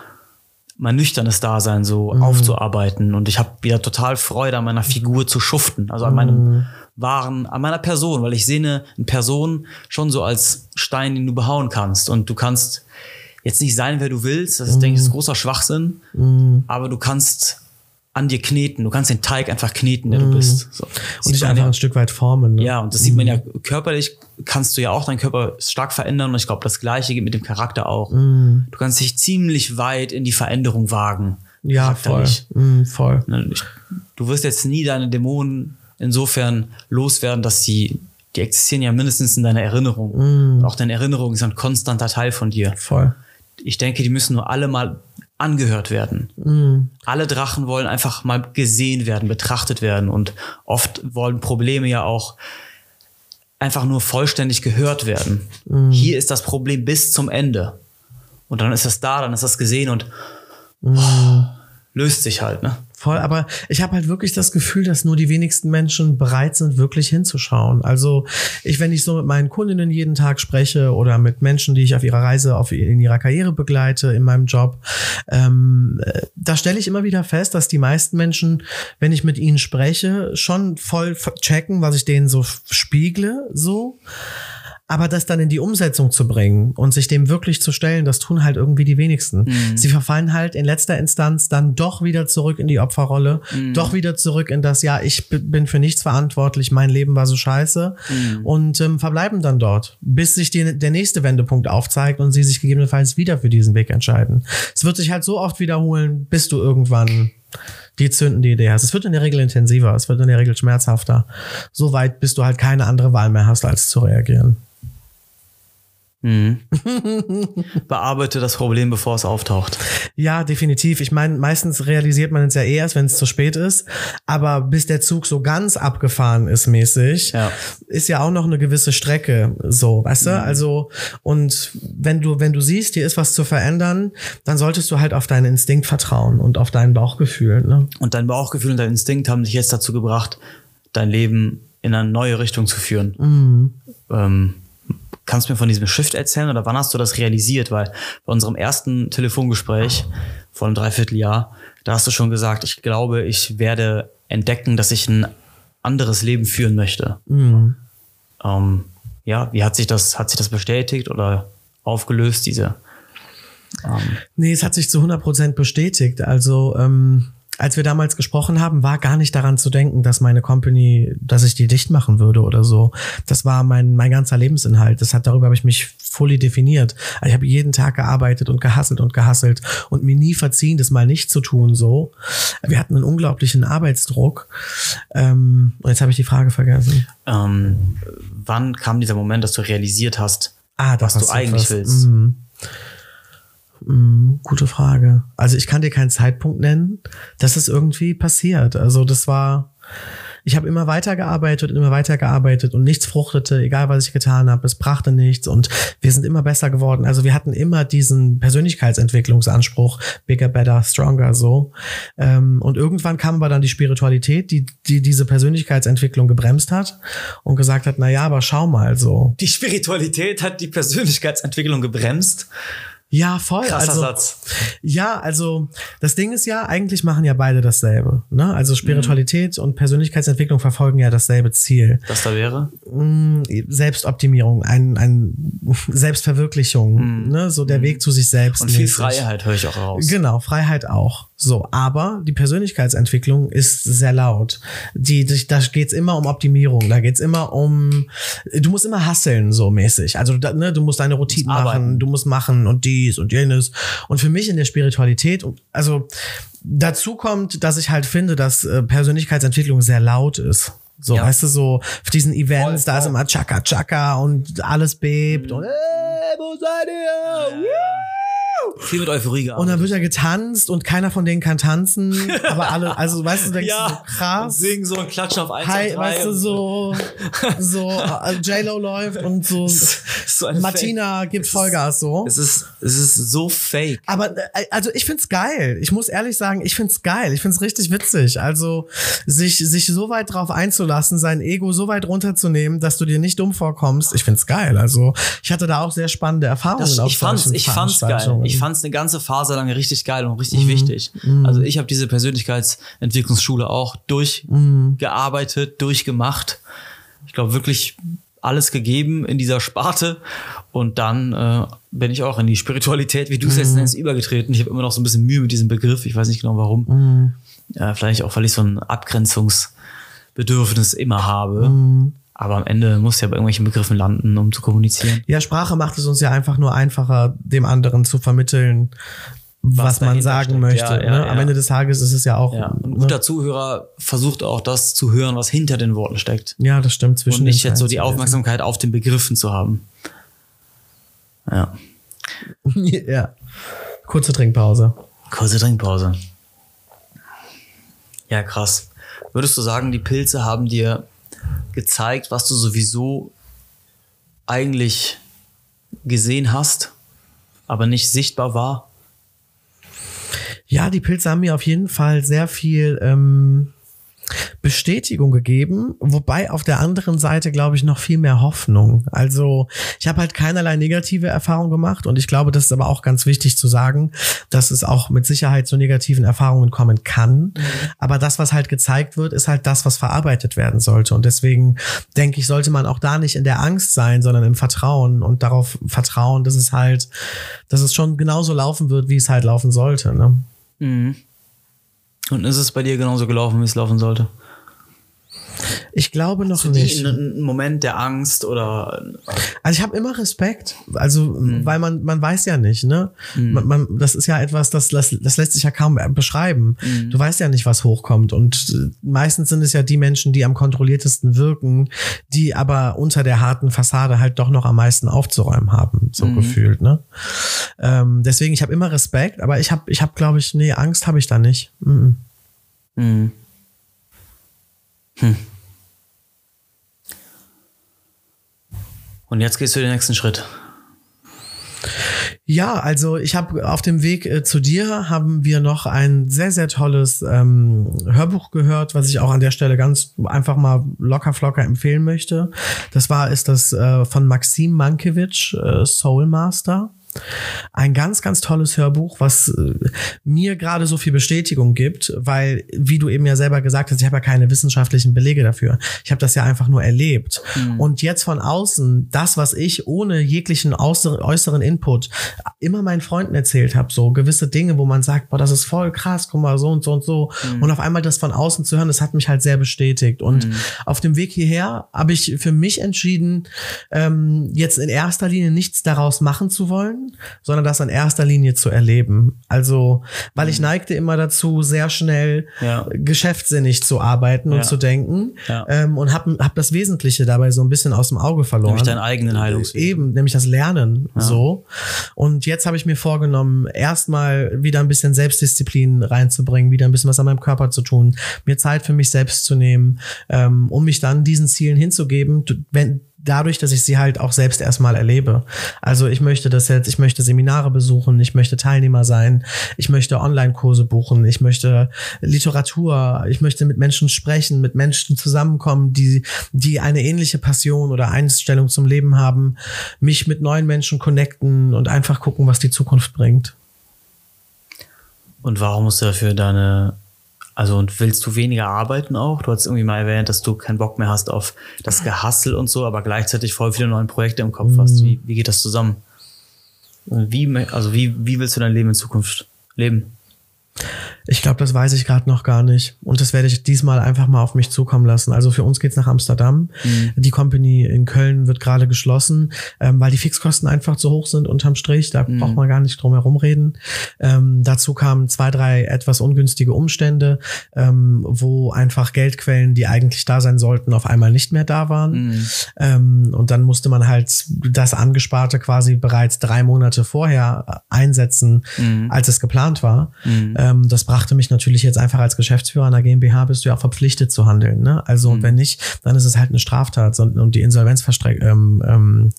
mein nüchternes Dasein so mm. aufzuarbeiten. Und ich habe wieder total Freude an meiner Figur zu schuften. Also an meinem mhm. wahren, an meiner Person, weil ich sehe eine, eine Person schon so als Stein, den du behauen kannst. Und du kannst jetzt nicht sein, wer du willst. Das ist, denke ich, ist großer Schwachsinn. Mm. Aber du kannst an dir kneten. Du kannst den Teig einfach kneten, der mm. du bist. So. Und dich einfach ja, ein Stück weit formen. Ne? Ja, und das sieht man ja körperlich, kannst du ja auch deinen Körper stark verändern. Und ich glaube, das Gleiche geht mit dem Charakter auch. Du kannst dich ziemlich weit in die Veränderung wagen. Ja, voll. voll. Ne, du wirst jetzt nie deine Dämonen insofern loswerden, dass sie die existieren ja mindestens in deiner Erinnerung. Mm. Auch deine Erinnerung ist ein konstanter Teil von dir. Voll ich denke, die müssen nur alle mal angehört werden. Mhm. Alle Drachen wollen einfach mal gesehen werden, betrachtet werden und oft wollen Probleme ja auch einfach nur vollständig gehört werden. Mhm. Hier ist das Problem bis zum Ende. Und dann ist das da, dann ist das gesehen und mhm. oh, löst sich halt, ne? Voll, aber ich habe halt wirklich das Gefühl, dass nur die wenigsten Menschen bereit sind, wirklich hinzuschauen. Also ich, wenn ich so mit meinen Kundinnen jeden Tag spreche oder mit Menschen, die ich auf ihrer Reise, auf, in ihrer Karriere begleite, in meinem Job, ähm, äh, da stelle ich immer wieder fest, dass die meisten Menschen, wenn ich mit ihnen spreche, schon voll checken, was ich denen so spiegle, so. Aber das dann in die Umsetzung zu bringen und sich dem wirklich zu stellen, das tun halt irgendwie die wenigsten. Mhm. Sie verfallen halt in letzter Instanz dann doch wieder zurück in die Opferrolle, mhm. doch wieder zurück in das, ja, ich bin für nichts verantwortlich, mein Leben war so scheiße mhm. und ähm, verbleiben dann dort, bis sich die, der nächste Wendepunkt aufzeigt und sie sich gegebenenfalls wieder für diesen Weg entscheiden. Es wird sich halt so oft wiederholen, bis du irgendwann die zündende Idee hast. Es wird in der Regel intensiver, es wird in der Regel schmerzhafter. So weit, bis du halt keine andere Wahl mehr hast, als zu reagieren. Mhm. Bearbeite das Problem, bevor es auftaucht. Ja, definitiv. Ich meine, meistens realisiert man es ja erst, wenn es zu spät ist. Aber bis der Zug so ganz abgefahren ist mäßig, ja. ist ja auch noch eine gewisse Strecke. So, weißt du? Mhm. Also, und wenn du, wenn du siehst, hier ist was zu verändern, dann solltest du halt auf deinen Instinkt vertrauen und auf dein Bauchgefühl. Ne? Und dein Bauchgefühl und dein Instinkt haben dich jetzt dazu gebracht, dein Leben in eine neue Richtung zu führen. Mhm. Ähm, Kannst du mir von diesem Shift erzählen oder wann hast du das realisiert? Weil bei unserem ersten Telefongespräch vor einem Dreivierteljahr, da hast du schon gesagt, ich glaube, ich werde entdecken, dass ich ein anderes Leben führen möchte. Mhm. Ähm, ja, wie hat sich das, hat sich das bestätigt oder aufgelöst, diese? Ähm nee, es hat sich zu 100 Prozent bestätigt. Also, ähm, als wir damals gesprochen haben, war gar nicht daran zu denken, dass meine Company, dass ich die dicht machen würde oder so. Das war mein, mein ganzer Lebensinhalt. Das hat, darüber habe ich mich fully definiert. Also ich habe jeden Tag gearbeitet und gehasselt und gehasselt und mir nie verziehen, das mal nicht zu tun, so. Wir hatten einen unglaublichen Arbeitsdruck. Ähm, und jetzt habe ich die Frage vergessen. Ähm, wann kam dieser Moment, dass du realisiert hast, ah, was du eigentlich willst? Mhm. Hm, gute Frage. Also ich kann dir keinen Zeitpunkt nennen. Das ist irgendwie passiert. Also das war, ich habe immer weitergearbeitet und immer weitergearbeitet und nichts fruchtete, egal was ich getan habe, es brachte nichts und wir sind immer besser geworden. Also wir hatten immer diesen Persönlichkeitsentwicklungsanspruch, bigger, better, stronger, so. Ähm, und irgendwann kam aber dann die Spiritualität, die, die diese Persönlichkeitsentwicklung gebremst hat und gesagt hat, na ja, aber schau mal so. Die Spiritualität hat die Persönlichkeitsentwicklung gebremst. Ja, voll. Krasser also, Satz. Ja, also das Ding ist ja, eigentlich machen ja beide dasselbe. Ne? Also Spiritualität mhm. und Persönlichkeitsentwicklung verfolgen ja dasselbe Ziel. Was da wäre? Mm, Selbstoptimierung, ein, ein Selbstverwirklichung, mhm. ne? so der mhm. Weg zu sich selbst. Und viel Freiheit höre ich auch raus. Genau, Freiheit auch. So, aber die Persönlichkeitsentwicklung ist sehr laut. Die, die da geht's immer um Optimierung, da geht's immer um, du musst immer hasseln, so mäßig. Also da, ne, du musst deine Routine machen, arbeiten. du musst machen und dies und jenes. Und für mich in der Spiritualität, also dazu kommt, dass ich halt finde, dass äh, Persönlichkeitsentwicklung sehr laut ist. So, ja. weißt du, so auf diesen Events, voll, da ist immer Chaka Chaka und alles bebt mhm. und hey, wo seid ihr? Ja. Viel mit Euphorie gearbeitet. Und dann wird ja getanzt und keiner von denen kann tanzen. aber alle, also weißt du, denkst ja, du so krass. Singen so und klatschen auf 1, Hi, 2, Weißt du, so, so äh, J-Lo läuft und so, so Martina Fake. gibt Vollgas so. Es ist, es ist so fake. Aber äh, also ich find's geil. Ich muss ehrlich sagen, ich find's geil. Ich find's richtig witzig. Also sich, sich so weit drauf einzulassen, sein Ego so weit runterzunehmen, dass du dir nicht dumm vorkommst. Ich find's geil. Also ich hatte da auch sehr spannende Erfahrungen. Das, ich fand's, ich fand's geil. Ich fand es eine ganze Phase lang richtig geil und richtig mhm. wichtig. Mhm. Also ich habe diese Persönlichkeitsentwicklungsschule auch durchgearbeitet, mhm. durchgemacht. Ich glaube wirklich alles gegeben in dieser Sparte und dann äh, bin ich auch in die Spiritualität, wie du es jetzt mhm. nennst, übergetreten. Ich habe immer noch so ein bisschen Mühe mit diesem Begriff. Ich weiß nicht genau warum. Mhm. Ja, vielleicht auch, weil ich so ein Abgrenzungsbedürfnis immer habe. Mhm. Aber am Ende muss ja bei irgendwelchen Begriffen landen, um zu kommunizieren. Ja, Sprache macht es uns ja einfach nur einfacher, dem anderen zu vermitteln, was, was man sagen steckt. möchte. Ja, ja, ne? ja. Am Ende des Tages ist es ja auch. Ja. Ein guter ne? Zuhörer versucht auch das zu hören, was hinter den Worten steckt. Ja, das stimmt. Zwischen Und nicht jetzt so die Aufmerksamkeit auf den Begriffen zu haben. Ja. ja. Kurze Trinkpause. Kurze Trinkpause. Ja, krass. Würdest du sagen, die Pilze haben dir gezeigt, was du sowieso eigentlich gesehen hast, aber nicht sichtbar war? Ja, die Pilze haben mir auf jeden Fall sehr viel ähm, Bestätigung gegeben, wobei auf der anderen Seite glaube ich noch viel mehr Hoffnung. Also ich habe halt keinerlei negative Erfahrungen gemacht und ich glaube, das ist aber auch ganz wichtig zu sagen, dass es auch mit Sicherheit zu negativen Erfahrungen kommen kann. Mhm. Aber das, was halt gezeigt wird, ist halt das, was verarbeitet werden sollte. Und deswegen denke ich, sollte man auch da nicht in der Angst sein, sondern im Vertrauen und darauf vertrauen, dass es halt, dass es schon genauso laufen wird, wie es halt laufen sollte. Ne? Mhm. Und ist es bei dir genauso gelaufen, wie es laufen sollte? Ich glaube noch nicht. Ein Moment der Angst oder. Also ich habe immer Respekt, also mhm. weil man man weiß ja nicht, ne? Mhm. Man, man, das ist ja etwas, das, das das lässt sich ja kaum beschreiben. Mhm. Du weißt ja nicht, was hochkommt und äh, meistens sind es ja die Menschen, die am kontrolliertesten wirken, die aber unter der harten Fassade halt doch noch am meisten aufzuräumen haben, so mhm. gefühlt, ne? Ähm, deswegen ich habe immer Respekt, aber ich habe ich habe glaube ich nee Angst habe ich da nicht. Mhm. Mhm. Hm. Und jetzt gehst du den nächsten Schritt. Ja, also ich habe auf dem Weg äh, zu dir haben wir noch ein sehr, sehr tolles ähm, Hörbuch gehört, was ich auch an der Stelle ganz einfach mal locker flocker empfehlen möchte. Das war, ist das äh, von Maxim Mankiewicz, äh, Soul Master. Ein ganz, ganz tolles Hörbuch, was äh, mir gerade so viel Bestätigung gibt, weil, wie du eben ja selber gesagt hast, ich habe ja keine wissenschaftlichen Belege dafür. Ich habe das ja einfach nur erlebt. Mhm. Und jetzt von außen, das, was ich ohne jeglichen äußeren Input immer meinen Freunden erzählt habe, so gewisse Dinge, wo man sagt, boah, das ist voll krass, guck mal, so und so und so. Mhm. Und auf einmal das von außen zu hören, das hat mich halt sehr bestätigt. Und mhm. auf dem Weg hierher habe ich für mich entschieden, ähm, jetzt in erster Linie nichts daraus machen zu wollen, sondern das in erster Linie zu erleben. Also, weil ich mhm. neigte immer dazu, sehr schnell ja. geschäftsinnig zu arbeiten und ja. zu denken ja. ähm, und habe hab das Wesentliche dabei so ein bisschen aus dem Auge verloren. Nämlich deinen eigenen Heilungsweg. Eben, nämlich das Lernen so. Und jetzt habe ich mir vorgenommen, erstmal wieder ein bisschen Selbstdisziplin reinzubringen, wieder ein bisschen was an meinem Körper zu tun, mir Zeit für mich selbst zu nehmen, ähm, um mich dann diesen Zielen hinzugeben, wenn dadurch, dass ich sie halt auch selbst erstmal erlebe. Also ich möchte das jetzt, ich möchte Seminare besuchen, ich möchte Teilnehmer sein, ich möchte Online-Kurse buchen, ich möchte Literatur, ich möchte mit Menschen sprechen, mit Menschen zusammenkommen, die, die eine ähnliche Passion oder Einstellung zum Leben haben, mich mit neuen Menschen connecten und einfach gucken, was die Zukunft bringt. Und warum musst du dafür deine also und willst du weniger arbeiten auch? Du hast irgendwie mal erwähnt, dass du keinen Bock mehr hast auf das Gehassel und so, aber gleichzeitig voll viele neue Projekte im Kopf hast. Wie, wie geht das zusammen? Wie, also wie, wie willst du dein Leben in Zukunft leben? Ich glaube, das weiß ich gerade noch gar nicht. Und das werde ich diesmal einfach mal auf mich zukommen lassen. Also für uns geht's nach Amsterdam. Mhm. Die Company in Köln wird gerade geschlossen, ähm, weil die Fixkosten einfach zu hoch sind unterm Strich. Da mhm. braucht man gar nicht drum herum reden. Ähm, dazu kamen zwei, drei etwas ungünstige Umstände, ähm, wo einfach Geldquellen, die eigentlich da sein sollten, auf einmal nicht mehr da waren. Mhm. Ähm, und dann musste man halt das Angesparte quasi bereits drei Monate vorher einsetzen, mhm. als es geplant war. Mhm. Ähm, das brachte mich natürlich jetzt einfach als Geschäftsführer einer GmbH bist du ja auch verpflichtet zu handeln. Ne? Also mhm. wenn nicht, dann ist es halt eine Straftat und die Insolvenzverstreck ähm, ähm,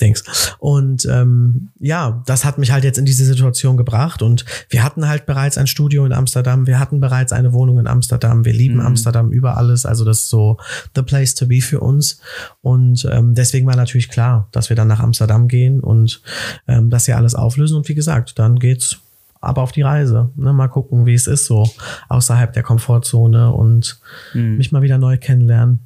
Dings. Und ähm, ja, das hat mich halt jetzt in diese Situation gebracht. Und wir hatten halt bereits ein Studio in Amsterdam, wir hatten bereits eine Wohnung in Amsterdam, wir lieben mhm. Amsterdam über alles. Also das ist so the place to be für uns. Und ähm, deswegen war natürlich klar, dass wir dann nach Amsterdam gehen und ähm, das hier alles auflösen. Und wie gesagt, dann geht's aber auf die Reise. Ne? Mal gucken, wie es ist, so außerhalb der Komfortzone und mhm. mich mal wieder neu kennenlernen.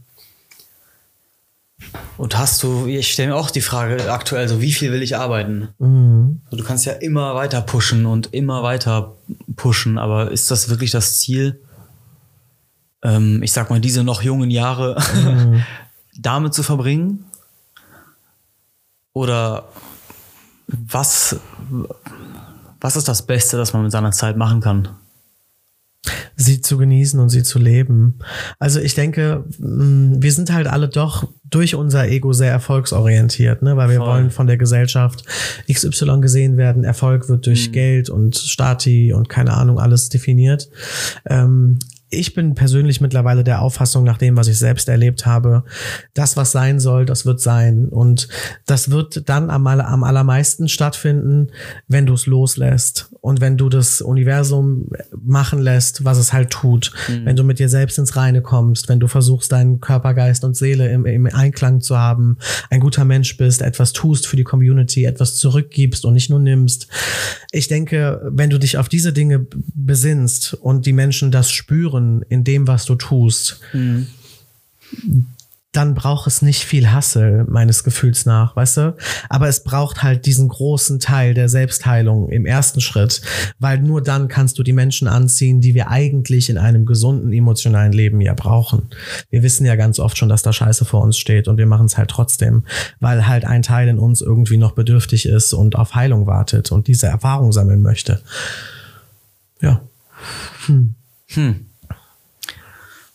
Und hast du, ich stelle mir auch die Frage aktuell, so wie viel will ich arbeiten? Mhm. Du kannst ja immer weiter pushen und immer weiter pushen, aber ist das wirklich das Ziel? Ähm, ich sag mal, diese noch jungen Jahre mhm. damit zu verbringen? Oder was, was ist das Beste, das man mit seiner Zeit machen kann? Sie zu genießen und sie zu leben. Also ich denke, mm, wir sind halt alle doch durch unser Ego sehr erfolgsorientiert, ne? weil wir Voll. wollen von der Gesellschaft XY gesehen werden. Erfolg wird durch mhm. Geld und Stati und keine Ahnung alles definiert. Ähm, ich bin persönlich mittlerweile der Auffassung, nach dem, was ich selbst erlebt habe, das, was sein soll, das wird sein. Und das wird dann am, am allermeisten stattfinden, wenn du es loslässt und wenn du das Universum machen lässt, was es halt tut. Mhm. Wenn du mit dir selbst ins Reine kommst, wenn du versuchst, deinen Körper, Geist und Seele im, im Einklang zu haben, ein guter Mensch bist, etwas tust für die Community, etwas zurückgibst und nicht nur nimmst. Ich denke, wenn du dich auf diese Dinge besinnst und die Menschen das spüren, Vertrauen in dem, was du tust, mhm. dann braucht es nicht viel Hassel, meines Gefühls nach, weißt du? Aber es braucht halt diesen großen Teil der Selbstheilung im ersten Schritt, weil nur dann kannst du die Menschen anziehen, die wir eigentlich in einem gesunden emotionalen Leben ja brauchen. Wir wissen ja ganz oft schon, dass da Scheiße vor uns steht und wir machen es halt trotzdem, weil halt ein Teil in uns irgendwie noch bedürftig ist und auf Heilung wartet und diese Erfahrung sammeln möchte. Ja. Hm. Hm.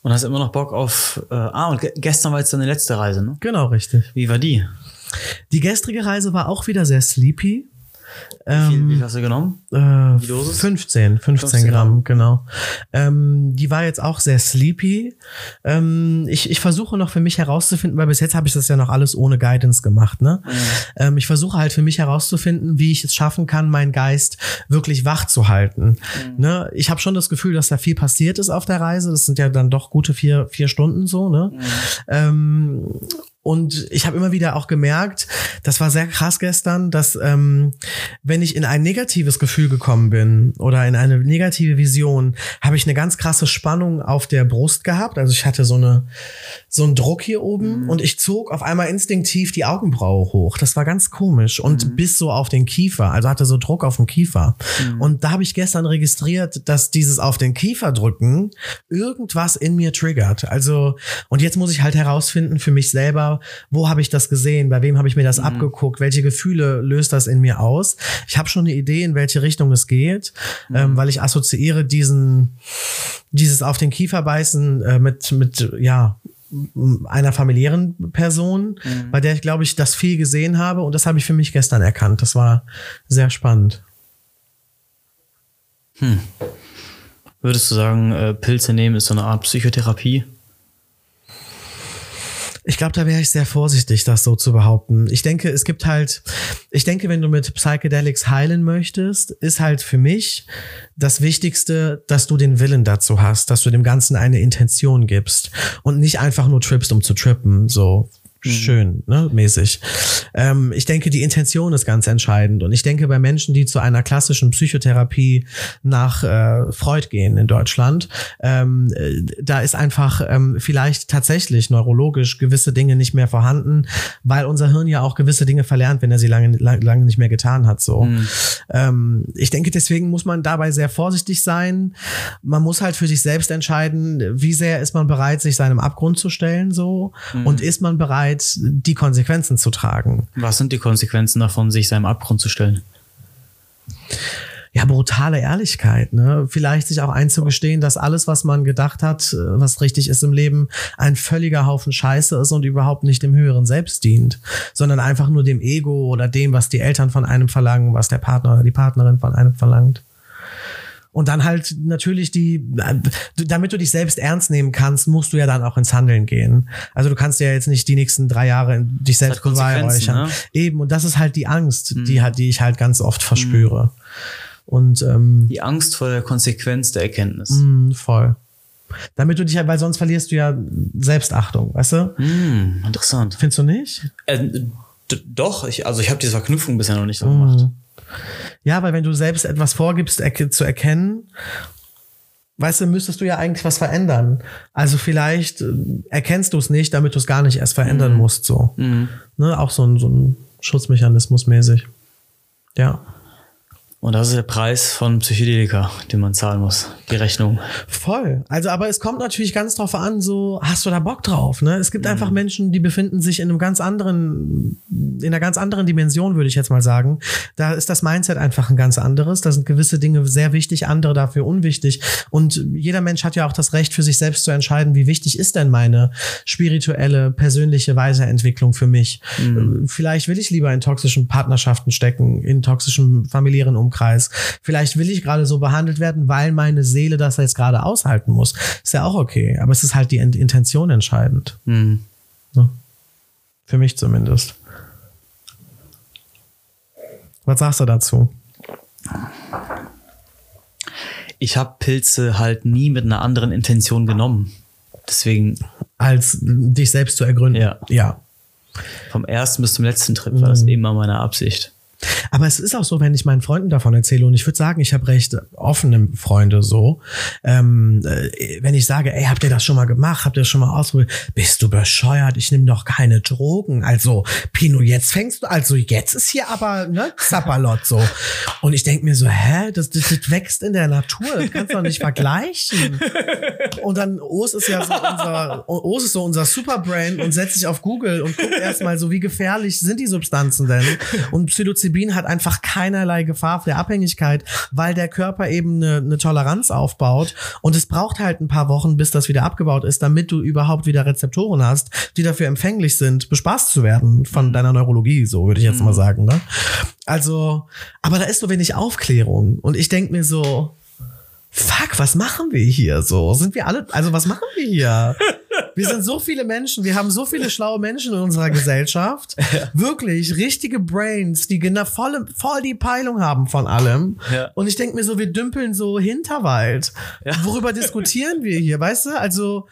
Und hast immer noch Bock auf. Äh, ah, und gestern war jetzt deine letzte Reise, ne? Genau, richtig. Wie war die? Die gestrige Reise war auch wieder sehr sleepy. Wie viel, wie viel hast du genommen? Äh, 15, 15, 15 Gramm, Gramm, genau. Ähm, die war jetzt auch sehr sleepy. Ähm, ich, ich versuche noch für mich herauszufinden, weil bis jetzt habe ich das ja noch alles ohne Guidance gemacht. Ne? Mhm. Ähm, ich versuche halt für mich herauszufinden, wie ich es schaffen kann, meinen Geist wirklich wach zu halten. Mhm. Ne? Ich habe schon das Gefühl, dass da viel passiert ist auf der Reise. Das sind ja dann doch gute vier, vier Stunden so. Ne? Mhm. Ähm, und ich habe immer wieder auch gemerkt, das war sehr krass gestern, dass ähm, wenn ich in ein negatives Gefühl gekommen bin oder in eine negative Vision, habe ich eine ganz krasse Spannung auf der Brust gehabt. Also ich hatte so eine so einen Druck hier oben mhm. und ich zog auf einmal instinktiv die Augenbraue hoch. Das war ganz komisch und mhm. bis so auf den Kiefer, also hatte so Druck auf dem Kiefer. Mhm. Und da habe ich gestern registriert, dass dieses auf den Kiefer drücken irgendwas in mir triggert. Also und jetzt muss ich halt herausfinden für mich selber wo habe ich das gesehen, bei wem habe ich mir das mhm. abgeguckt, welche Gefühle löst das in mir aus. Ich habe schon eine Idee, in welche Richtung es geht, mhm. ähm, weil ich assoziiere diesen, dieses auf den Kiefer beißen äh, mit, mit, ja, einer familiären Person, mhm. bei der ich glaube ich das viel gesehen habe und das habe ich für mich gestern erkannt. Das war sehr spannend. Hm. Würdest du sagen, äh, Pilze nehmen ist so eine Art Psychotherapie? Ich glaube, da wäre ich sehr vorsichtig, das so zu behaupten. Ich denke, es gibt halt, ich denke, wenn du mit Psychedelics heilen möchtest, ist halt für mich das Wichtigste, dass du den Willen dazu hast, dass du dem Ganzen eine Intention gibst und nicht einfach nur trippst, um zu trippen. So. Schön, ne, mäßig. Ähm, ich denke, die Intention ist ganz entscheidend. Und ich denke, bei Menschen, die zu einer klassischen Psychotherapie nach äh, Freud gehen in Deutschland, ähm, äh, da ist einfach ähm, vielleicht tatsächlich neurologisch gewisse Dinge nicht mehr vorhanden, weil unser Hirn ja auch gewisse Dinge verlernt, wenn er sie lange, lange nicht mehr getan hat. So. Mhm. Ähm, ich denke, deswegen muss man dabei sehr vorsichtig sein. Man muss halt für sich selbst entscheiden, wie sehr ist man bereit, sich seinem Abgrund zu stellen, so. Mhm. Und ist man bereit, bereit, die Konsequenzen zu tragen. Was sind die Konsequenzen davon, sich seinem Abgrund zu stellen? ja, brutale Ehrlichkeit, ne? Vielleicht sich auch einzugestehen, dass alles, was man gedacht hat, äh, was richtig ist im Leben, ein völliger Haufen Scheiße ist und überhaupt nicht dem höheren Selbst dient, sondern einfach nur dem Ego oder dem, was die Eltern von einem verlangen, was der Partner oder die Partnerin von einem verlangt. Und dann halt natürlich die, damit du dich selbst ernst nehmen kannst, musst du ja dann auch ins Handeln gehen. Also du kannst ja jetzt nicht die nächsten drei Jahre dich selbst beweihräuchern. Ne? Eben, und das ist halt die Angst, mhm. die, die ich halt ganz oft verspüre. Mhm. Und ähm, die Angst vor der Konsequenz der Erkenntnis. Mh, voll. Damit du dich halt, weil sonst verlierst du ja Selbstachtung, weißt du? Mm, interessant. Findest du nicht? Äh, doch, ich, also ich habe diese Verknüpfung bisher noch nicht so gemacht. Mm. Ja, weil wenn du selbst etwas vorgibst er zu erkennen, weißt du, müsstest du ja eigentlich was verändern. Also vielleicht äh, erkennst du es nicht, damit du es gar nicht erst verändern mhm. musst, so. Mhm. Ne, auch so ein, so ein Schutzmechanismus mäßig. Ja. Und das ist der Preis von Psychedelika, den man zahlen muss, die Rechnung. Voll. Also, aber es kommt natürlich ganz drauf an, so, hast du da Bock drauf, ne? Es gibt mhm. einfach Menschen, die befinden sich in einem ganz anderen, in einer ganz anderen Dimension, würde ich jetzt mal sagen. Da ist das Mindset einfach ein ganz anderes. Da sind gewisse Dinge sehr wichtig, andere dafür unwichtig. Und jeder Mensch hat ja auch das Recht, für sich selbst zu entscheiden, wie wichtig ist denn meine spirituelle, persönliche Weiterentwicklung für mich? Mhm. Vielleicht will ich lieber in toxischen Partnerschaften stecken, in toxischen familiären Umständen Umkreis. Vielleicht will ich gerade so behandelt werden, weil meine Seele das jetzt gerade aushalten muss. Ist ja auch okay. Aber es ist halt die Intention entscheidend. Mhm. Ja. Für mich zumindest. Was sagst du dazu? Ich habe Pilze halt nie mit einer anderen Intention genommen. Deswegen. Als dich selbst zu ergründen. Ja. ja. Vom ersten bis zum letzten Trip war das mhm. immer meine Absicht. Aber es ist auch so, wenn ich meinen Freunden davon erzähle, und ich würde sagen, ich habe recht offene Freunde so, ähm, äh, wenn ich sage, ey, habt ihr das schon mal gemacht? Habt ihr das schon mal ausprobiert? Bist du bescheuert? Ich nehme doch keine Drogen. Also, Pino, jetzt fängst du, also jetzt ist hier aber, ne, Zappalot so. Und ich denk mir so, hä, das, das, das wächst in der Natur, das kannst du doch nicht vergleichen. Und dann Os ist ja so unser, Os ist so unser Superbrain und setzt sich auf Google und guckt erstmal so, wie gefährlich sind die Substanzen denn? Und Psilocybin Psilocybin hat einfach keinerlei Gefahr der Abhängigkeit, weil der Körper eben eine, eine Toleranz aufbaut und es braucht halt ein paar Wochen, bis das wieder abgebaut ist, damit du überhaupt wieder Rezeptoren hast, die dafür empfänglich sind, bespaßt zu werden von mhm. deiner Neurologie, so würde ich jetzt mhm. mal sagen. Ne? Also, aber da ist so wenig Aufklärung und ich denk mir so, fuck, was machen wir hier so? Sind wir alle, also was machen wir hier? Wir sind so viele Menschen, wir haben so viele schlaue Menschen in unserer Gesellschaft. Ja. Wirklich, richtige Brains, die genau voll, voll die Peilung haben von allem. Ja. Und ich denke mir so, wir dümpeln so Hinterwald. Ja. Worüber diskutieren wir hier, weißt du? Also,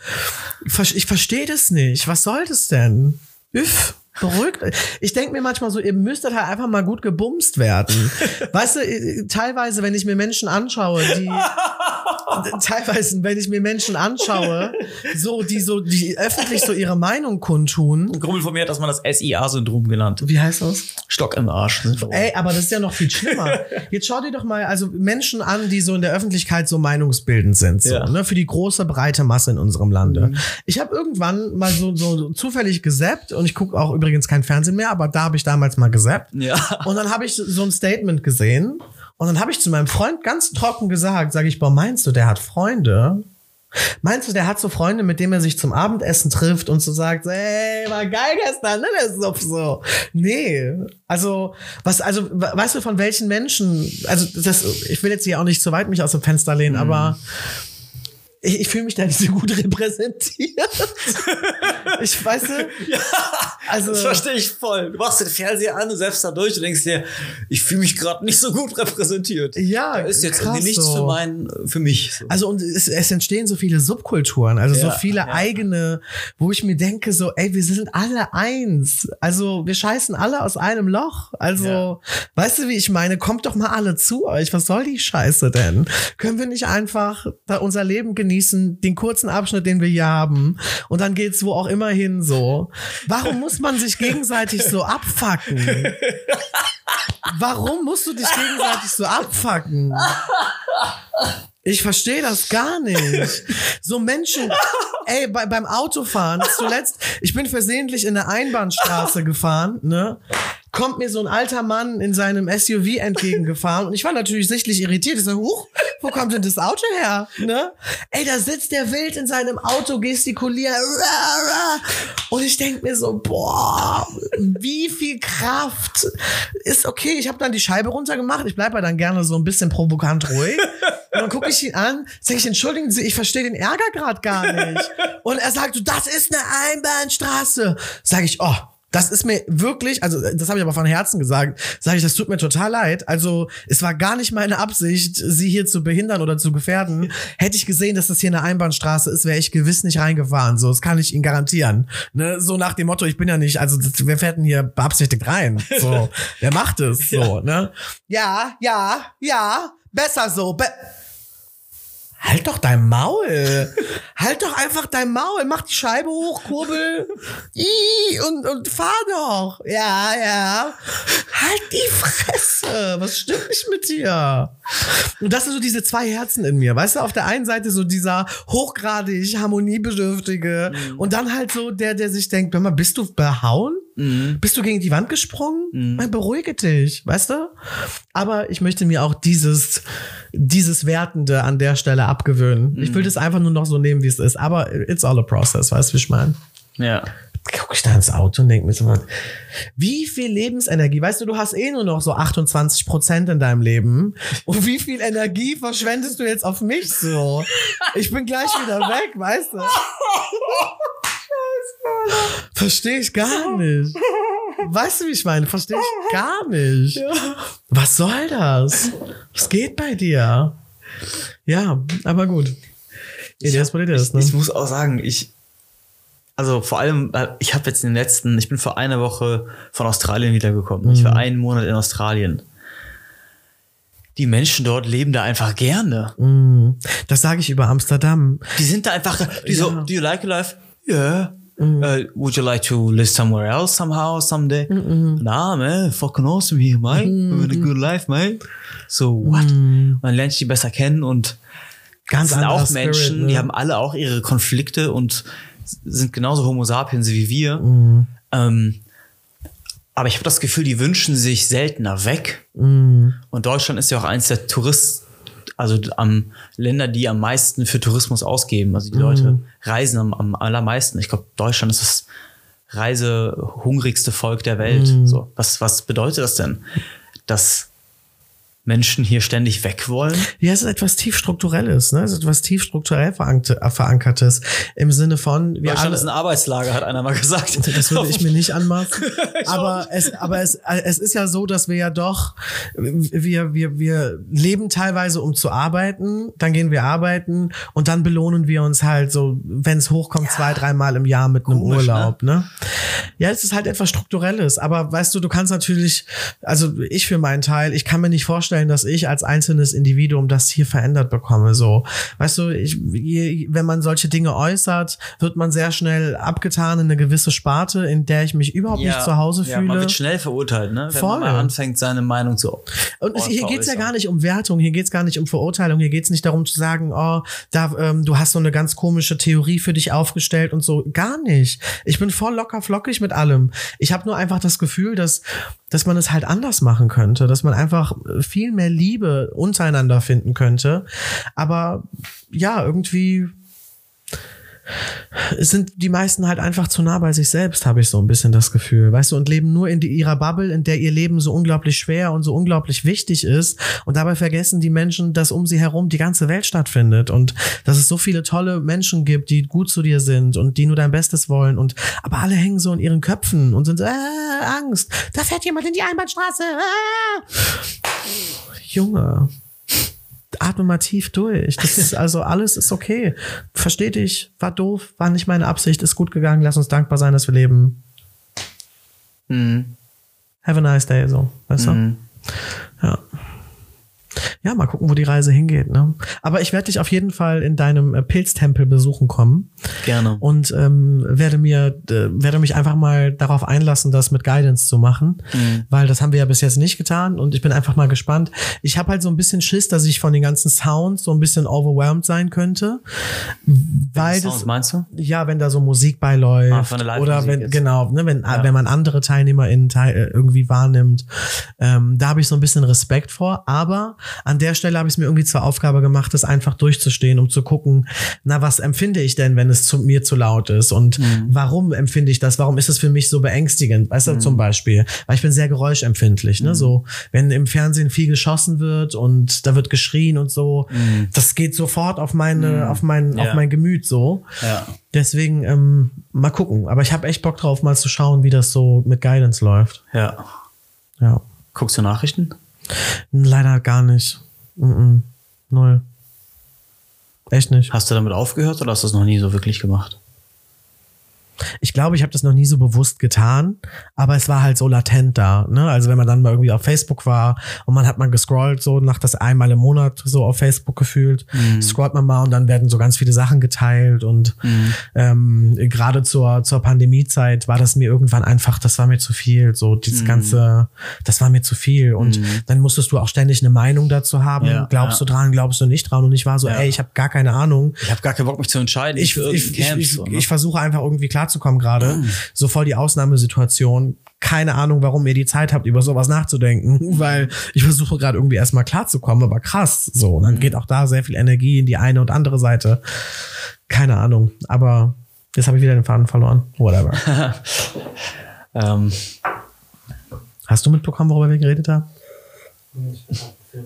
ich verstehe das nicht. Was soll das denn? Üff beruhigt. Ich denke mir manchmal so, ihr müsstet halt einfach mal gut gebumst werden. weißt du, teilweise, wenn ich mir Menschen anschaue, die teilweise, wenn ich mir Menschen anschaue, so, die so, die öffentlich so ihre Meinung kundtun. Ein Grummel von mir hat das mal das SIA-Syndrom genannt. Wie heißt das? Stock im Arsch. Ne? Ey, aber das ist ja noch viel schlimmer. Jetzt schau dir doch mal, also Menschen an, die so in der Öffentlichkeit so meinungsbildend sind, so, ja. ne, für die große, breite Masse in unserem Lande. Mhm. Ich habe irgendwann mal so, so zufällig gesappt und ich gucke auch übrigens kein Fernsehen mehr, aber da habe ich damals mal gesappt. Ja. Und dann habe ich so ein Statement gesehen und dann habe ich zu meinem Freund ganz trocken gesagt, sage ich, boah, meinst du, der hat Freunde? Meinst du, der hat so Freunde, mit denen er sich zum Abendessen trifft und so sagt, ey, war geil gestern, ne, der Suff so. Nee. Also, was, also, weißt du, von welchen Menschen, also, das, ich will jetzt hier auch nicht zu weit mich aus dem Fenster lehnen, mhm. aber ich, ich fühle mich da nicht so gut repräsentiert. ich weiß du, ja, also das verstehe ich voll. Du machst den Fernseher an und selbst da durch und denkst dir, ich fühle mich gerade nicht so gut repräsentiert. Ja, da ist jetzt irgendwie nichts so. für mein, für mich. So. Also und es, es, entstehen so viele Subkulturen, also ja, so viele ja. eigene, wo ich mir denke so, ey, wir sind alle eins. Also wir scheißen alle aus einem Loch. Also ja. weißt du, wie ich meine? Kommt doch mal alle zu euch. Was soll die Scheiße denn? Können wir nicht einfach da unser Leben genießen, den kurzen Abschnitt, den wir hier haben, und dann geht's wo auch immer hin so. Warum muss man sich gegenseitig so abfacken? Warum musst du dich gegenseitig so abfacken? Ich verstehe das gar nicht. So Menschen, ey, bei, beim Autofahren, zuletzt, ich bin versehentlich in eine Einbahnstraße gefahren, ne? Kommt mir so ein alter Mann in seinem SUV entgegengefahren und ich war natürlich sichtlich irritiert. Ich so, huch, wo kommt denn das Auto her? Ne? Ey, da sitzt der wild in seinem Auto, gestikuliert. Und ich denk mir so, boah, wie viel Kraft. Ist okay, ich habe dann die Scheibe runtergemacht. Ich bleibe dann gerne so ein bisschen provokant ruhig. Und dann gucke ich ihn an, sage ich, entschuldigen Sie, ich verstehe den Ärger gerade gar nicht. Und er sagt, das ist eine Einbahnstraße. Sag ich, oh, das ist mir wirklich, also das habe ich aber von Herzen gesagt, sage ich, das tut mir total leid. Also es war gar nicht meine Absicht, sie hier zu behindern oder zu gefährden. Hätte ich gesehen, dass das hier eine Einbahnstraße ist, wäre ich gewiss nicht reingefahren. So, das kann ich Ihnen garantieren. Ne? So nach dem Motto, ich bin ja nicht, also wer fährt denn hier beabsichtigt rein? So, wer macht es? So, ne? Ja, ja, ja, besser so. Be Halt doch dein Maul. halt doch einfach dein Maul. Mach die Scheibe hoch, kurbel. Ii, und, und fahr doch. Ja, ja. Halt die Fresse. Was stimmt nicht mit dir? Und das sind so diese zwei Herzen in mir. Weißt du, auf der einen Seite so dieser hochgradig harmoniebedürftige mhm. und dann halt so der, der sich denkt, mal, bist du behauen? Mhm. Bist du gegen die Wand gesprungen? Mhm. Beruhige dich, weißt du? Aber ich möchte mir auch dieses, dieses Wertende an der Stelle abgewöhnen. Mhm. Ich will das einfach nur noch so nehmen, wie es ist. Aber it's all a process, weißt du, wie ich meine? Ja. Guck ich da ins Auto und denke mir so, wie viel Lebensenergie, weißt du, du hast eh nur noch so 28 Prozent in deinem Leben. Und wie viel Energie verschwendest du jetzt auf mich so? Ich bin gleich wieder weg, weißt du? Verstehe ich gar nicht. Weißt du, wie ich meine? Verstehe ich gar nicht. Ja. Was soll das? Was geht bei dir? Ja, aber gut. Ich, hab, ich, ist, ne? ich muss auch sagen, ich, also vor allem, ich habe jetzt in den letzten, ich bin vor einer Woche von Australien wiedergekommen. Mhm. Ich war mhm. einen Monat in Australien. Die Menschen dort leben da einfach gerne. Mhm. Das sage ich über Amsterdam. Die sind da einfach, die ja. so, do you like life? Yeah. Mm. Uh, would you like to live somewhere else somehow someday? Mm Nah, man, fucking awesome here, mate. Mm Having a good life, mate. So what? Mm. Man lernt die besser kennen und ganz sind auch Menschen, Spirit, ne? die haben alle auch ihre Konflikte und sind genauso Homo sapiens wie wir. Mm. Ähm, aber ich habe das Gefühl, die wünschen sich seltener weg. Und Deutschland ist ja auch eins der Touristen also am Länder, die am meisten für Tourismus ausgeben. Also die mhm. Leute reisen am, am allermeisten. Ich glaube, Deutschland ist das reisehungrigste Volk der Welt. Mhm. So, was, was bedeutet das denn? Dass Menschen hier ständig weg wollen? Ja, es ist etwas tief strukturelles, ne? Es ist etwas tief strukturell verankertes im Sinne von wir Deutschland alle, ist ein Arbeitslager, hat einer mal gesagt. Das würde ich mir nicht anmaßen. aber es, aber es, es ist ja so, dass wir ja doch wir wir wir leben teilweise um zu arbeiten, dann gehen wir arbeiten und dann belohnen wir uns halt so, wenn es hochkommt, ja. zwei dreimal im Jahr mit einem Komisch, ne? Urlaub, ne? ne? Ja, es ist halt etwas strukturelles. Aber weißt du, du kannst natürlich, also ich für meinen Teil, ich kann mir nicht vorstellen vorstellen, dass ich als einzelnes Individuum das hier verändert bekomme. So, weißt du, ich, wenn man solche Dinge äußert, wird man sehr schnell abgetan in eine gewisse Sparte, in der ich mich überhaupt ja, nicht zu Hause fühle. Ja, man wird schnell verurteilt, ne? Wenn Voll. man anfängt, seine Meinung zu. Und oh, hier geht's ja gar nicht um Wertung, hier geht's gar nicht um Verurteilung, hier geht's nicht darum zu sagen, oh, da, ähm, du hast so eine ganz komische Theorie für dich aufgestellt und so. Gar nicht. Ich bin voll locker flockig mit allem. Ich habe nur einfach das Gefühl, dass dass man es halt anders machen könnte, dass man einfach viel mehr Liebe untereinander finden könnte. Aber ja, irgendwie sind die meisten halt einfach zu nah bei sich selbst, habe ich so ein bisschen das Gefühl, weißt du, und leben nur in die, ihrer Bubble, in der ihr Leben so unglaublich schwer und so unglaublich wichtig ist. Und dabei vergessen die Menschen, dass um sie herum die ganze Welt stattfindet und dass es so viele tolle Menschen gibt, die gut zu dir sind und die nur dein Bestes wollen. Und aber alle hängen so in ihren Köpfen und sind so, äh, Angst, da fährt jemand in die Einbahnstraße. Äh. Junge atme mal tief durch. Das ist also alles ist okay. Versteh dich, war doof, war nicht meine Absicht, ist gut gegangen. Lass uns dankbar sein, dass wir leben. Mhm. Have a nice day, so, weißt mhm. du? Ja mal gucken, wo die Reise hingeht. Ne? Aber ich werde dich auf jeden Fall in deinem äh, Pilztempel besuchen kommen. Gerne. Und ähm, werde mir, äh, werde mich einfach mal darauf einlassen, das mit Guidance zu machen, mhm. weil das haben wir ja bis jetzt nicht getan und ich bin einfach mal gespannt. Ich habe halt so ein bisschen Schiss, dass ich von den ganzen Sounds so ein bisschen overwhelmed sein könnte, weil das meinst du? Ja, wenn da so Musik beiläuft ah, oder wenn jetzt. genau, ne, wenn ja. wenn man andere TeilnehmerInnen teil, äh, irgendwie wahrnimmt, ähm, da habe ich so ein bisschen Respekt vor. Aber an der Stelle habe ich es mir irgendwie zur Aufgabe gemacht, das einfach durchzustehen, um zu gucken, na, was empfinde ich denn, wenn es zu mir zu laut ist? Und mhm. warum empfinde ich das? Warum ist es für mich so beängstigend? Weißt du, mhm. zum Beispiel, weil ich bin sehr geräuschempfindlich, ne? Mhm. So, wenn im Fernsehen viel geschossen wird und da wird geschrien und so, mhm. das geht sofort auf meine, mhm. auf mein, ja. auf mein Gemüt so. Ja. Deswegen, ähm, mal gucken. Aber ich habe echt Bock drauf, mal zu schauen, wie das so mit Guidance läuft. Ja. Ja. Guckst du Nachrichten? Leider gar nicht. Mm -mm. Null. Echt nicht. Hast du damit aufgehört oder hast du das noch nie so wirklich gemacht? Ich glaube, ich habe das noch nie so bewusst getan, aber es war halt so latent da. Ne? Also wenn man dann mal irgendwie auf Facebook war und man hat mal gescrollt, so nach das einmal im Monat so auf Facebook gefühlt, mhm. scrollt man mal und dann werden so ganz viele Sachen geteilt und mhm. ähm, gerade zur, zur Pandemiezeit war das mir irgendwann einfach, das war mir zu viel, so dieses mhm. ganze, das war mir zu viel und mhm. dann musstest du auch ständig eine Meinung dazu haben, ja, glaubst ja. du dran, glaubst du nicht dran und ich war so, ja. ey, ich habe gar keine Ahnung. Ich habe gar keinen Bock mich zu entscheiden. Ich, ich, ich, ich, ne? ich versuche einfach irgendwie klar klarzukommen gerade. Mhm. So voll die Ausnahmesituation. Keine Ahnung, warum ihr die Zeit habt, über sowas nachzudenken, weil ich versuche gerade irgendwie erstmal klarzukommen, aber krass. So, und dann mhm. geht auch da sehr viel Energie in die eine und andere Seite. Keine Ahnung, aber jetzt habe ich wieder den Faden verloren. Whatever. ähm. Hast du mitbekommen, worüber wir geredet haben? Ich bin.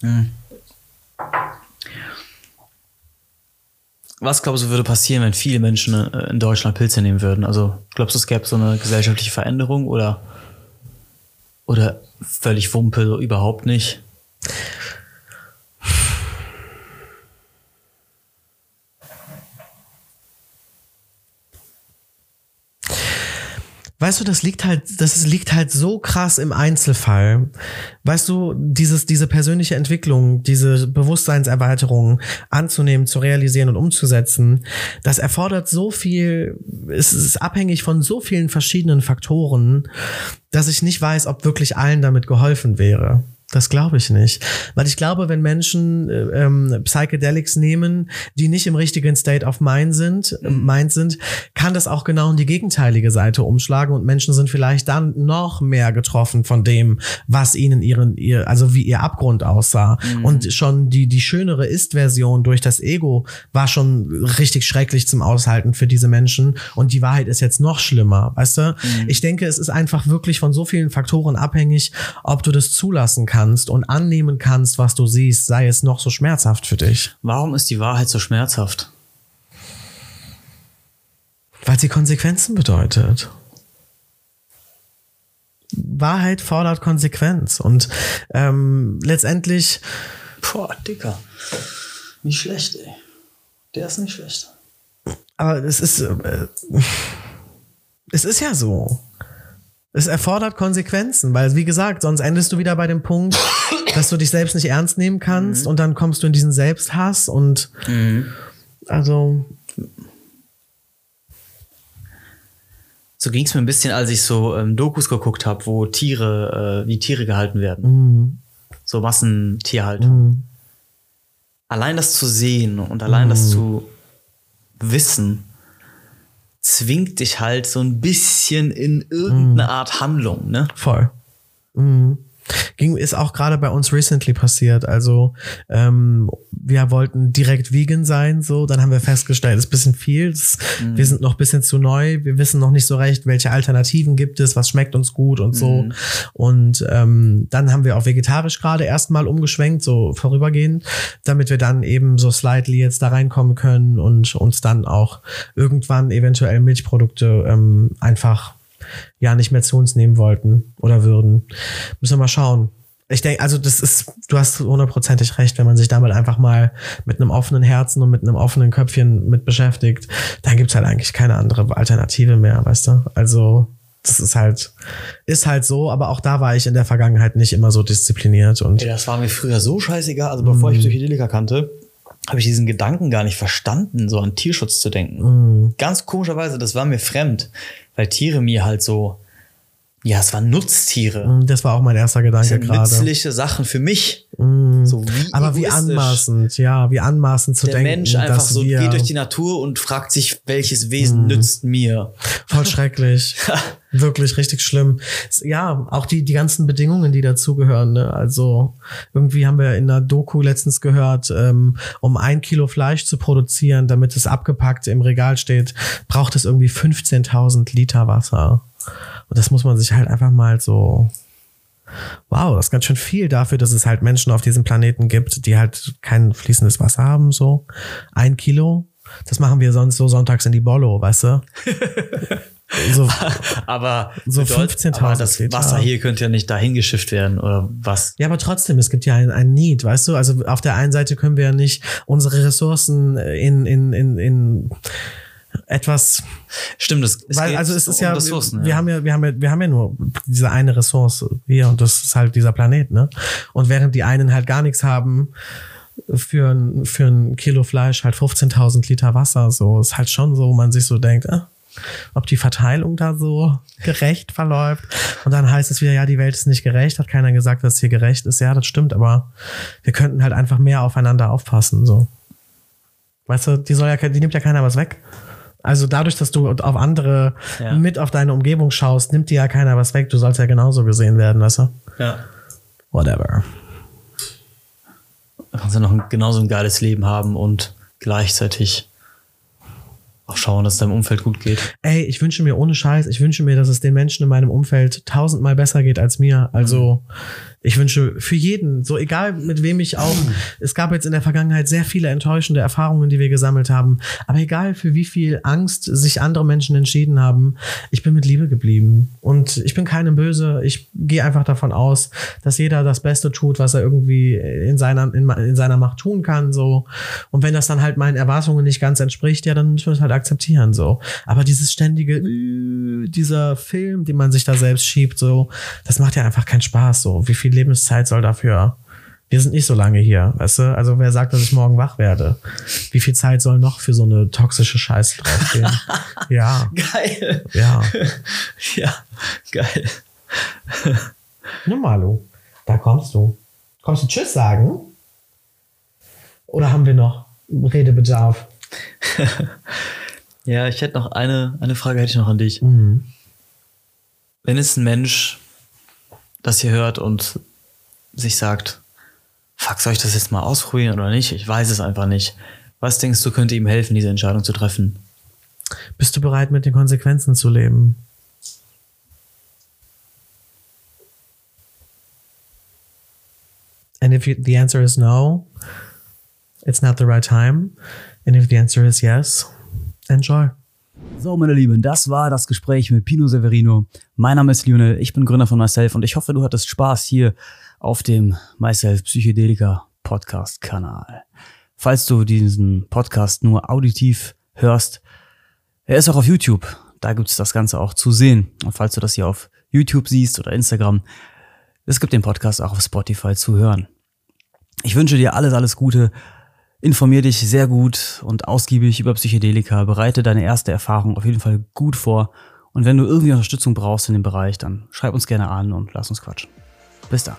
Mhm. Was glaubst du, würde passieren, wenn viele Menschen äh, in Deutschland Pilze nehmen würden? Also glaubst du, es gäbe so eine gesellschaftliche Veränderung oder, oder völlig Wumpe, so überhaupt nicht? Weißt du, das liegt halt, das liegt halt so krass im Einzelfall. Weißt du, dieses, diese persönliche Entwicklung, diese Bewusstseinserweiterung anzunehmen, zu realisieren und umzusetzen, das erfordert so viel, es ist abhängig von so vielen verschiedenen Faktoren, dass ich nicht weiß, ob wirklich allen damit geholfen wäre. Das glaube ich nicht. Weil ich glaube, wenn Menschen äh, ähm, Psychedelics nehmen, die nicht im richtigen State of Mind sind, äh, mhm. mind sind, kann das auch genau in die gegenteilige Seite umschlagen und Menschen sind vielleicht dann noch mehr getroffen von dem, was ihnen ihren, ihr, also wie ihr Abgrund aussah. Mhm. Und schon die, die schönere Ist-Version durch das Ego war schon richtig schrecklich zum Aushalten für diese Menschen. Und die Wahrheit ist jetzt noch schlimmer, weißt du? Mhm. Ich denke, es ist einfach wirklich von so vielen Faktoren abhängig, ob du das zulassen kannst kannst und annehmen kannst, was du siehst, sei es noch so schmerzhaft für dich. Warum ist die Wahrheit so schmerzhaft? Weil sie Konsequenzen bedeutet. Wahrheit fordert Konsequenz und ähm, letztendlich. Boah, Dicker. Nicht schlecht, ey. Der ist nicht schlecht. Aber es ist. Äh, es ist ja so. Es erfordert Konsequenzen, weil, wie gesagt, sonst endest du wieder bei dem Punkt, dass du dich selbst nicht ernst nehmen kannst mhm. und dann kommst du in diesen Selbsthass und mhm. also. So ging es mir ein bisschen, als ich so ähm, Dokus geguckt habe, wo Tiere, äh, wie Tiere gehalten werden. Mhm. So Massentierhaltung. Mhm. Allein das zu sehen und allein das mhm. zu wissen, zwingt dich halt so ein bisschen in irgendeine mhm. Art Handlung, ne? Voll. Mhm. Ging, ist auch gerade bei uns recently passiert. Also ähm, wir wollten direkt vegan sein, so, dann haben wir festgestellt, ist ein bisschen viel. Das, mhm. Wir sind noch ein bisschen zu neu, wir wissen noch nicht so recht, welche Alternativen gibt es, was schmeckt uns gut und so. Mhm. Und ähm, dann haben wir auch vegetarisch gerade erstmal umgeschwenkt, so vorübergehend, damit wir dann eben so slightly jetzt da reinkommen können und uns dann auch irgendwann eventuell Milchprodukte ähm, einfach ja nicht mehr zu uns nehmen wollten oder würden. Müssen wir mal schauen. Ich denke, also das ist, du hast hundertprozentig recht, wenn man sich damit einfach mal mit einem offenen Herzen und mit einem offenen Köpfchen mit beschäftigt, dann gibt's halt eigentlich keine andere Alternative mehr, weißt du? Also das ist halt, ist halt so, aber auch da war ich in der Vergangenheit nicht immer so diszipliniert und. Ey, das war mir früher so scheißegal. Also bevor ich Psychedelika kannte, habe ich diesen Gedanken gar nicht verstanden, so an Tierschutz zu denken. Mm. Ganz komischerweise, das war mir fremd weil Tiere mir halt so, ja, es waren Nutztiere. Mm, das war auch mein erster Gedanke gerade. Nützliche Sachen für mich. Mm. So wie Aber wie anmaßend, ja, wie anmaßend zu der denken. Der Mensch einfach so geht durch die Natur und fragt sich, welches Wesen mm. nützt mir. Voll schrecklich. Wirklich richtig schlimm. Ja, auch die, die ganzen Bedingungen, die dazugehören. Ne? Also irgendwie haben wir in einer Doku letztens gehört, ähm, um ein Kilo Fleisch zu produzieren, damit es abgepackt im Regal steht, braucht es irgendwie 15.000 Liter Wasser. Und das muss man sich halt einfach mal so wow, das ist ganz schön viel dafür, dass es halt Menschen auf diesem Planeten gibt, die halt kein fließendes Wasser haben, so. Ein Kilo. Das machen wir sonst so sonntags in die Bollo, weißt du? So, aber so 15.000 das Liter. Wasser hier könnte ja nicht dahin geschifft werden oder was? Ja, aber trotzdem, es gibt ja ein, ein Need, weißt du? Also auf der einen Seite können wir ja nicht unsere Ressourcen in, in, in, in etwas. Stimmt, es, es weil, also es ist um ja, Ressourcen, wir ja. haben ja, wir haben ja, wir haben ja nur diese eine Ressource hier und das ist halt dieser Planet, ne? Und während die einen halt gar nichts haben, für ein, für ein Kilo Fleisch halt 15.000 Liter Wasser, so ist halt schon so, wo man sich so denkt, ah, ob die Verteilung da so gerecht verläuft. Und dann heißt es wieder, ja, die Welt ist nicht gerecht, hat keiner gesagt, dass es hier gerecht ist. Ja, das stimmt, aber wir könnten halt einfach mehr aufeinander aufpassen, so. Weißt du, die soll ja, die nimmt ja keiner was weg. Also dadurch, dass du auf andere ja. mit auf deine Umgebung schaust, nimmt dir ja keiner was weg. Du sollst ja genauso gesehen werden, weißt du? Ja. Whatever. Du kannst ja noch ein, genauso ein geiles Leben haben und gleichzeitig auch schauen, dass es deinem Umfeld gut geht. Ey, ich wünsche mir ohne Scheiß, ich wünsche mir, dass es den Menschen in meinem Umfeld tausendmal besser geht als mir. Also, mhm ich wünsche für jeden, so egal mit wem ich auch, es gab jetzt in der Vergangenheit sehr viele enttäuschende Erfahrungen, die wir gesammelt haben, aber egal für wie viel Angst sich andere Menschen entschieden haben, ich bin mit Liebe geblieben und ich bin keinem böse, ich gehe einfach davon aus, dass jeder das Beste tut, was er irgendwie in seiner, in, in seiner Macht tun kann, so. Und wenn das dann halt meinen Erwartungen nicht ganz entspricht, ja, dann müssen wir es halt akzeptieren, so. Aber dieses ständige, dieser Film, den man sich da selbst schiebt, so, das macht ja einfach keinen Spaß, so. Wie viel Lebenszeit soll dafür? Wir sind nicht so lange hier, weißt du? Also wer sagt, dass ich morgen wach werde? Wie viel Zeit soll noch für so eine toxische Scheiße draufgehen? ja. Geil. Ja. ja, geil. Nur Malu, da kommst du. Kommst du Tschüss sagen? Oder haben wir noch Redebedarf? ja, ich hätte noch eine, eine Frage hätte ich noch an dich. Mhm. Wenn es ein Mensch das hier hört und sich sagt, fuck, soll ich das jetzt mal ausprobieren oder nicht? Ich weiß es einfach nicht. Was denkst du, könnte ihm helfen, diese Entscheidung zu treffen? Bist du bereit, mit den Konsequenzen zu leben? And if the answer is no, it's not the right time. And if the answer is yes, enjoy. So, meine Lieben, das war das Gespräch mit Pino Severino. Mein Name ist Lionel, ich bin Gründer von Myself und ich hoffe, du hattest Spaß hier auf dem Myself Psychedelika Podcast Kanal. Falls du diesen Podcast nur auditiv hörst, er ist auch auf YouTube. Da gibt es das Ganze auch zu sehen. Und falls du das hier auf YouTube siehst oder Instagram, es gibt den Podcast auch auf Spotify zu hören. Ich wünsche dir alles, alles Gute. Informier dich sehr gut und ausgiebig über Psychedelika, bereite deine erste Erfahrung auf jeden Fall gut vor und wenn du irgendwie Unterstützung brauchst in dem Bereich, dann schreib uns gerne an und lass uns quatschen. Bis dann.